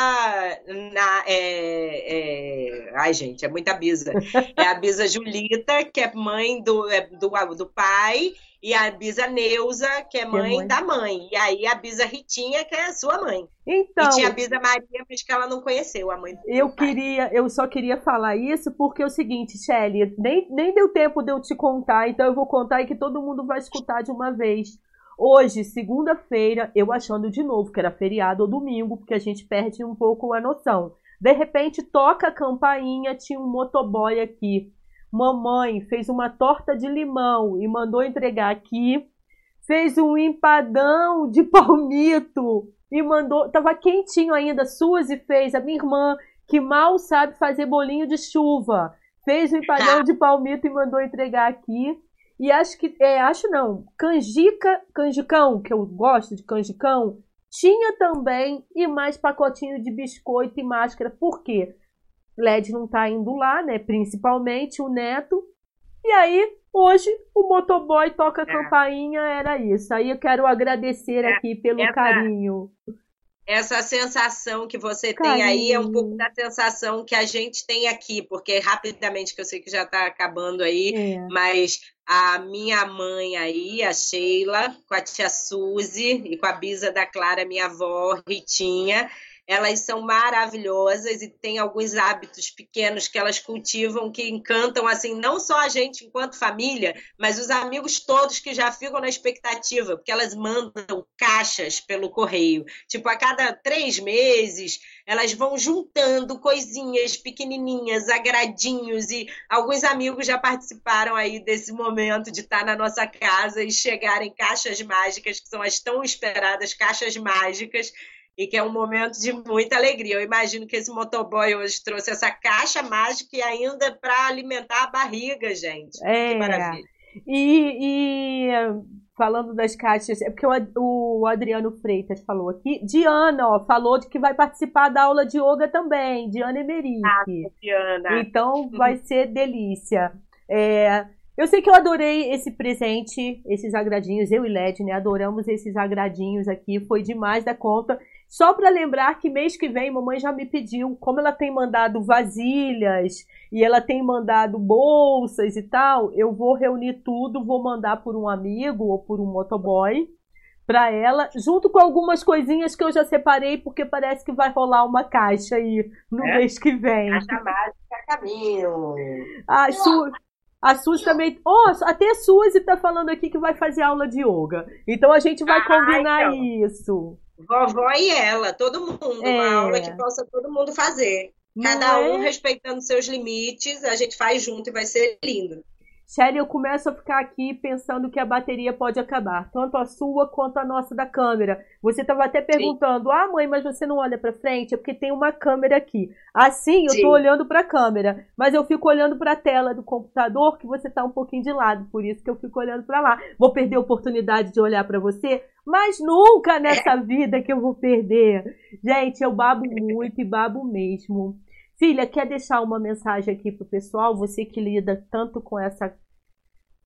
na, é, é... ai gente, é muita Bisa. É a Bisa Julita, que é mãe do, é, do, do pai, e a Bisa Neuza, que é mãe, que é mãe, da mãe. E aí a Bisa Ritinha, que é a sua mãe. Então, e tinha a Bisa Maria, mas que ela não conheceu a mãe do Eu queria, eu só queria falar isso porque é o seguinte, Shelly, nem, nem deu tempo de eu te contar, então eu vou contar e que todo mundo vai escutar de uma vez. Hoje, segunda-feira, eu achando de novo que era feriado ou domingo, porque a gente perde um pouco a noção. De repente, toca a campainha, tinha um motoboy aqui. Mamãe fez uma torta de limão e mandou entregar aqui. Fez um empadão de palmito e mandou. Tava quentinho ainda. Suzy fez, a minha irmã, que mal sabe fazer bolinho de chuva. Fez um empadão de palmito e mandou entregar aqui. E acho que, é, acho não, canjica, canjicão, que eu gosto de canjicão, tinha também e mais pacotinho de biscoito e máscara. Por quê? LED não tá indo lá, né? Principalmente o Neto. E aí, hoje, o motoboy toca a é. campainha, era isso. Aí eu quero agradecer é, aqui pelo essa, carinho essa sensação que você Carinho. tem aí é um pouco da sensação que a gente tem aqui, porque rapidamente, que eu sei que já está acabando aí, é. mas a minha mãe aí, a Sheila, com a tia Suzy e com a bisa da Clara, minha avó, Ritinha, elas são maravilhosas e têm alguns hábitos pequenos que elas cultivam que encantam assim não só a gente enquanto família, mas os amigos todos que já ficam na expectativa, porque elas mandam caixas pelo correio. Tipo, a cada três meses elas vão juntando coisinhas pequenininhas, agradinhos e alguns amigos já participaram aí desse momento de estar na nossa casa e chegarem caixas mágicas, que são as tão esperadas caixas mágicas e que é um momento de muita alegria. Eu imagino que esse motoboy hoje trouxe essa caixa mágica e ainda para alimentar a barriga, gente. É. Que maravilha. E, e, falando das caixas, é porque o, o, Adriano Freitas falou aqui. Diana, ó, falou de que vai participar da aula de yoga também, Diana Emerick. Ah, Diana. Então <laughs> vai ser delícia. É, eu sei que eu adorei esse presente, esses agradinhos. Eu e Led, né? Adoramos esses agradinhos aqui. Foi demais da conta. Só para lembrar que mês que vem, mamãe já me pediu, como ela tem mandado vasilhas e ela tem mandado bolsas e tal, eu vou reunir tudo, vou mandar por um amigo ou por um motoboy para ela, junto com algumas coisinhas que eu já separei, porque parece que vai rolar uma caixa aí no é? mês que vem. Caixa mágica caminho. Ah, Su... A Suzy também. Oh, até a Suzy tá falando aqui que vai fazer aula de yoga. Então a gente vai ah, combinar então. isso. Vovó e ela, todo mundo, é. uma aula que possa todo mundo fazer. Cada um é? respeitando seus limites, a gente faz junto e vai ser lindo. Shelly, eu começo a ficar aqui pensando que a bateria pode acabar, tanto a sua quanto a nossa da câmera. Você estava até perguntando: Sim. "Ah, mãe, mas você não olha para frente?" É porque tem uma câmera aqui. Assim, eu estou olhando para a câmera, mas eu fico olhando para a tela do computador que você está um pouquinho de lado, por isso que eu fico olhando para lá. Vou perder a oportunidade de olhar para você, mas nunca nessa vida que eu vou perder. Gente, eu babo muito e babo mesmo. Filha, quer deixar uma mensagem aqui pro pessoal? Você que lida tanto com essa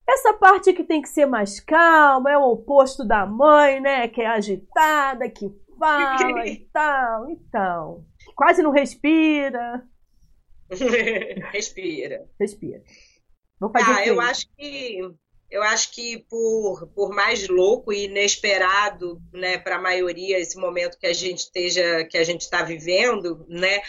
Essa parte que tem que ser mais calma, é o oposto da mãe, né? Que é agitada, que fala e <laughs> tal, então. Quase não respira. <laughs> respira. Respira. Vou fazer ah, eu acho que eu acho que por, por mais louco e inesperado, né, para a maioria esse momento que a gente esteja que a gente está vivendo, né,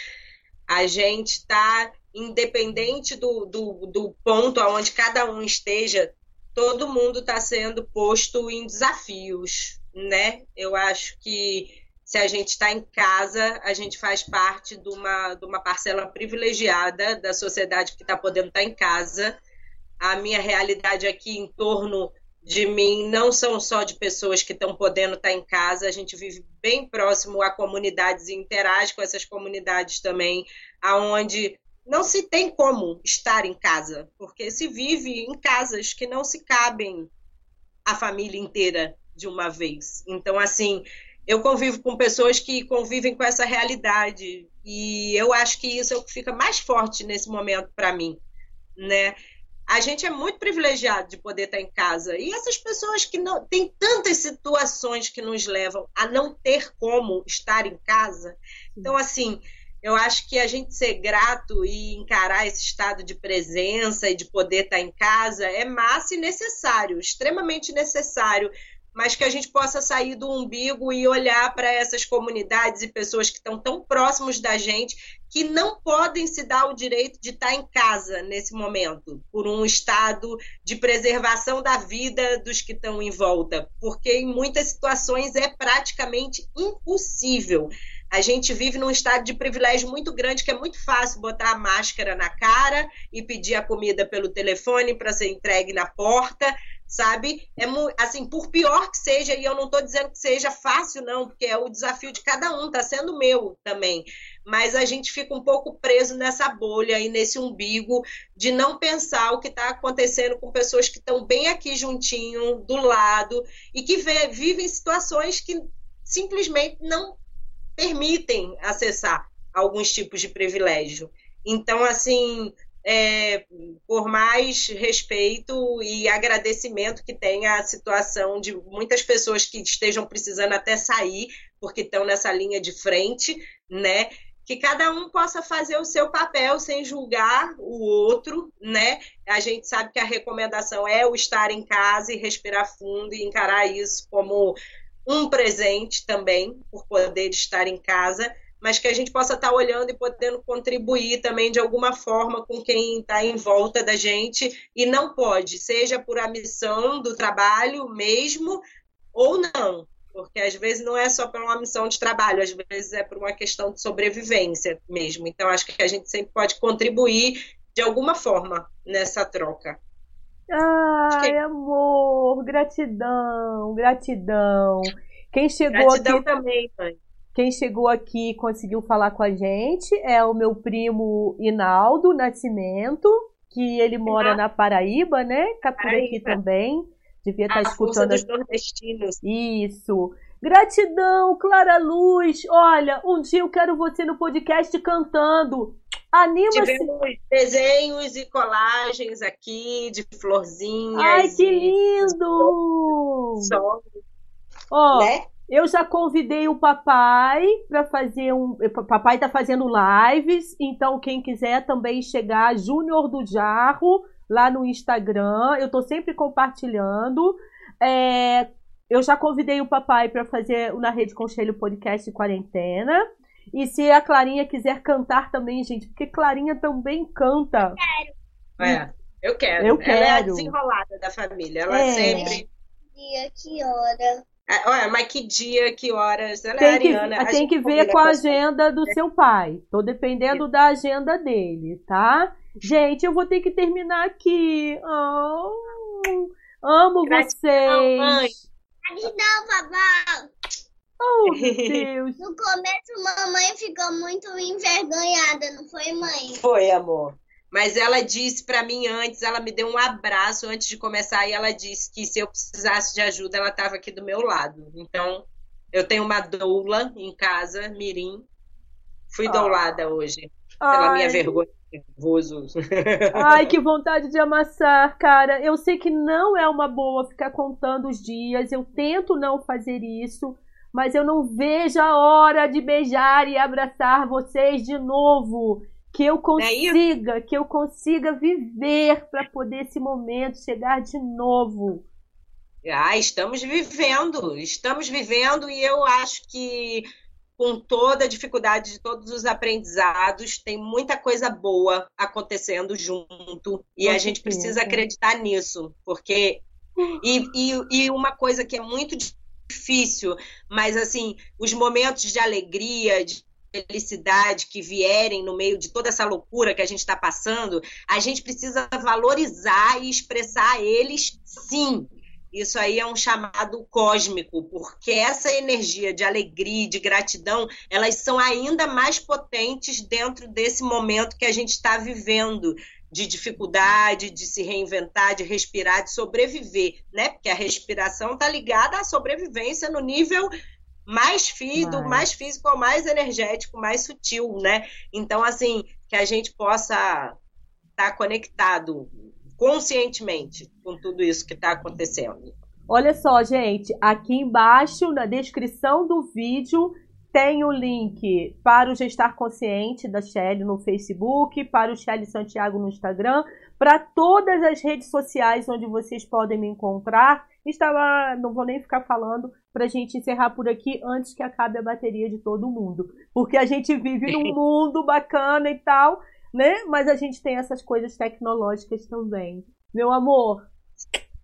a gente está independente do, do, do ponto aonde cada um esteja, todo mundo está sendo posto em desafios, né? Eu acho que se a gente está em casa, a gente faz parte de uma, de uma parcela privilegiada da sociedade que está podendo estar tá em casa. A minha realidade aqui em torno de mim não são só de pessoas que estão podendo estar tá em casa, a gente vive bem próximo a comunidades e interage com essas comunidades também, aonde não se tem como estar em casa, porque se vive em casas que não se cabem a família inteira de uma vez. Então, assim, eu convivo com pessoas que convivem com essa realidade e eu acho que isso é o que fica mais forte nesse momento para mim, né? A gente é muito privilegiado de poder estar em casa e essas pessoas que não têm tantas situações que nos levam a não ter como estar em casa. Então, assim, eu acho que a gente ser grato e encarar esse estado de presença e de poder estar em casa é massa e necessário, extremamente necessário mas que a gente possa sair do umbigo e olhar para essas comunidades e pessoas que estão tão próximos da gente que não podem se dar o direito de estar em casa nesse momento, por um estado de preservação da vida dos que estão em volta, porque em muitas situações é praticamente impossível. A gente vive num estado de privilégio muito grande, que é muito fácil botar a máscara na cara e pedir a comida pelo telefone para ser entregue na porta sabe? É assim, por pior que seja, e eu não estou dizendo que seja fácil, não, porque é o desafio de cada um, está sendo meu também. Mas a gente fica um pouco preso nessa bolha e nesse umbigo de não pensar o que está acontecendo com pessoas que estão bem aqui juntinho, do lado, e que vê, vivem situações que simplesmente não permitem acessar alguns tipos de privilégio. Então, assim, é, por mais respeito e agradecimento que tenha a situação de muitas pessoas que estejam precisando até sair, porque estão nessa linha de frente, né? Que cada um possa fazer o seu papel sem julgar o outro, né? A gente sabe que a recomendação é o estar em casa e respirar fundo e encarar isso como um presente também, por poder estar em casa mas que a gente possa estar olhando e podendo contribuir também de alguma forma com quem está em volta da gente e não pode, seja por missão do trabalho mesmo ou não, porque às vezes não é só por uma missão de trabalho, às vezes é por uma questão de sobrevivência mesmo. Então acho que a gente sempre pode contribuir de alguma forma nessa troca. Ai, amor, gratidão, gratidão. Quem chegou gratidão aqui também, mãe. Quem chegou aqui e conseguiu falar com a gente é o meu primo Inaldo Nascimento, que ele mora na Paraíba, né? Tá por Paraíba. aqui também. Devia estar tá escutando. Dos nordestinos. Isso. Gratidão, Clara Luz. Olha, um dia eu quero você no podcast cantando. Anima-se. Tivemos desenhos e colagens aqui de florzinhas. Ai, que lindo! Sol. Ó, né? Eu já convidei o papai para fazer um. Papai está fazendo lives, então quem quiser também chegar, Júnior do Jarro, lá no Instagram. Eu estou sempre compartilhando. É, eu já convidei o papai para fazer Na Rede Conselho Podcast Quarentena. E se a Clarinha quiser cantar também, gente, porque Clarinha também canta. Eu quero. É, eu quero. Eu quero. Ela é a desenrolada da família. Ela é. sempre. Dia, que hora? É, olha, mas que dia, que horas? Ela tem é que, Ariana. Tem que ver com a agenda do seu pai. Tô dependendo da agenda dele, tá? Gente, eu vou ter que terminar aqui. Oh, amo vocês. Mãe. Não, babá. Oh, meu <laughs> Deus. No começo, mamãe ficou muito envergonhada, não foi, mãe? Foi, amor. Mas ela disse para mim antes, ela me deu um abraço antes de começar e ela disse que se eu precisasse de ajuda, ela estava aqui do meu lado. Então, eu tenho uma doula em casa, Mirim. Fui oh. doulada hoje. pela Ai. minha vergonha nervoso. <laughs> Ai, que vontade de amassar, cara. Eu sei que não é uma boa ficar contando os dias. Eu tento não fazer isso, mas eu não vejo a hora de beijar e abraçar vocês de novo. Que eu é consiga, é que eu consiga viver para poder esse momento chegar de novo. Ah, estamos vivendo, estamos vivendo e eu acho que com toda a dificuldade de todos os aprendizados, tem muita coisa boa acontecendo junto e a gente precisa acreditar nisso, porque e, e, e uma coisa que é muito difícil, mas assim, os momentos de alegria, de felicidade que vierem no meio de toda essa loucura que a gente está passando, a gente precisa valorizar e expressar eles sim. Isso aí é um chamado cósmico, porque essa energia de alegria, de gratidão, elas são ainda mais potentes dentro desse momento que a gente está vivendo de dificuldade, de se reinventar, de respirar, de sobreviver, né? Porque a respiração está ligada à sobrevivência no nível mais físico, mais físico, mais energético, mais sutil, né? Então, assim, que a gente possa estar tá conectado conscientemente com tudo isso que está acontecendo. Olha só, gente, aqui embaixo na descrição do vídeo tem o link para o Gestar Consciente da Shelly no Facebook, para o Shelly Santiago no Instagram, para todas as redes sociais onde vocês podem me encontrar. Estava, não vou nem ficar falando para a gente encerrar por aqui antes que acabe a bateria de todo mundo, porque a gente vive num <laughs> mundo bacana e tal né? Mas a gente tem essas coisas tecnológicas também. Meu amor,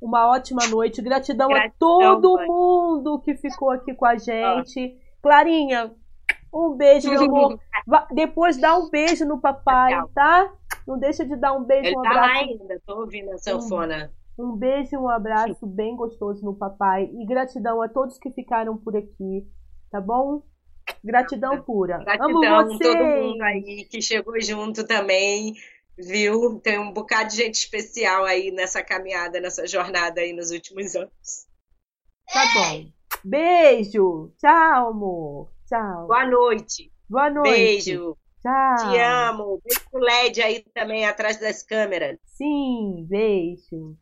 uma ótima noite. Gratidão, Gratidão a todo mãe. mundo que ficou aqui com a gente. Clarinha, um beijo, meu amor. <laughs> Depois dá um beijo no papai, tá? Não deixa de dar um beijo, Ele um tá abraço. Tá ainda, tô ouvindo a sanfona. Um, um beijo e um abraço bem gostoso no papai. E gratidão a todos que ficaram por aqui, tá bom? Gratidão pura. Gratidão Amo todo mundo aí que chegou junto também, viu? Tem um bocado de gente especial aí nessa caminhada, nessa jornada aí nos últimos anos. Tá bom. Beijo. Tchau, amor. Tchau. Boa noite. Boa noite. Beijo. Tchau. Te amo. Beijo LED aí também atrás das câmeras. Sim, beijo.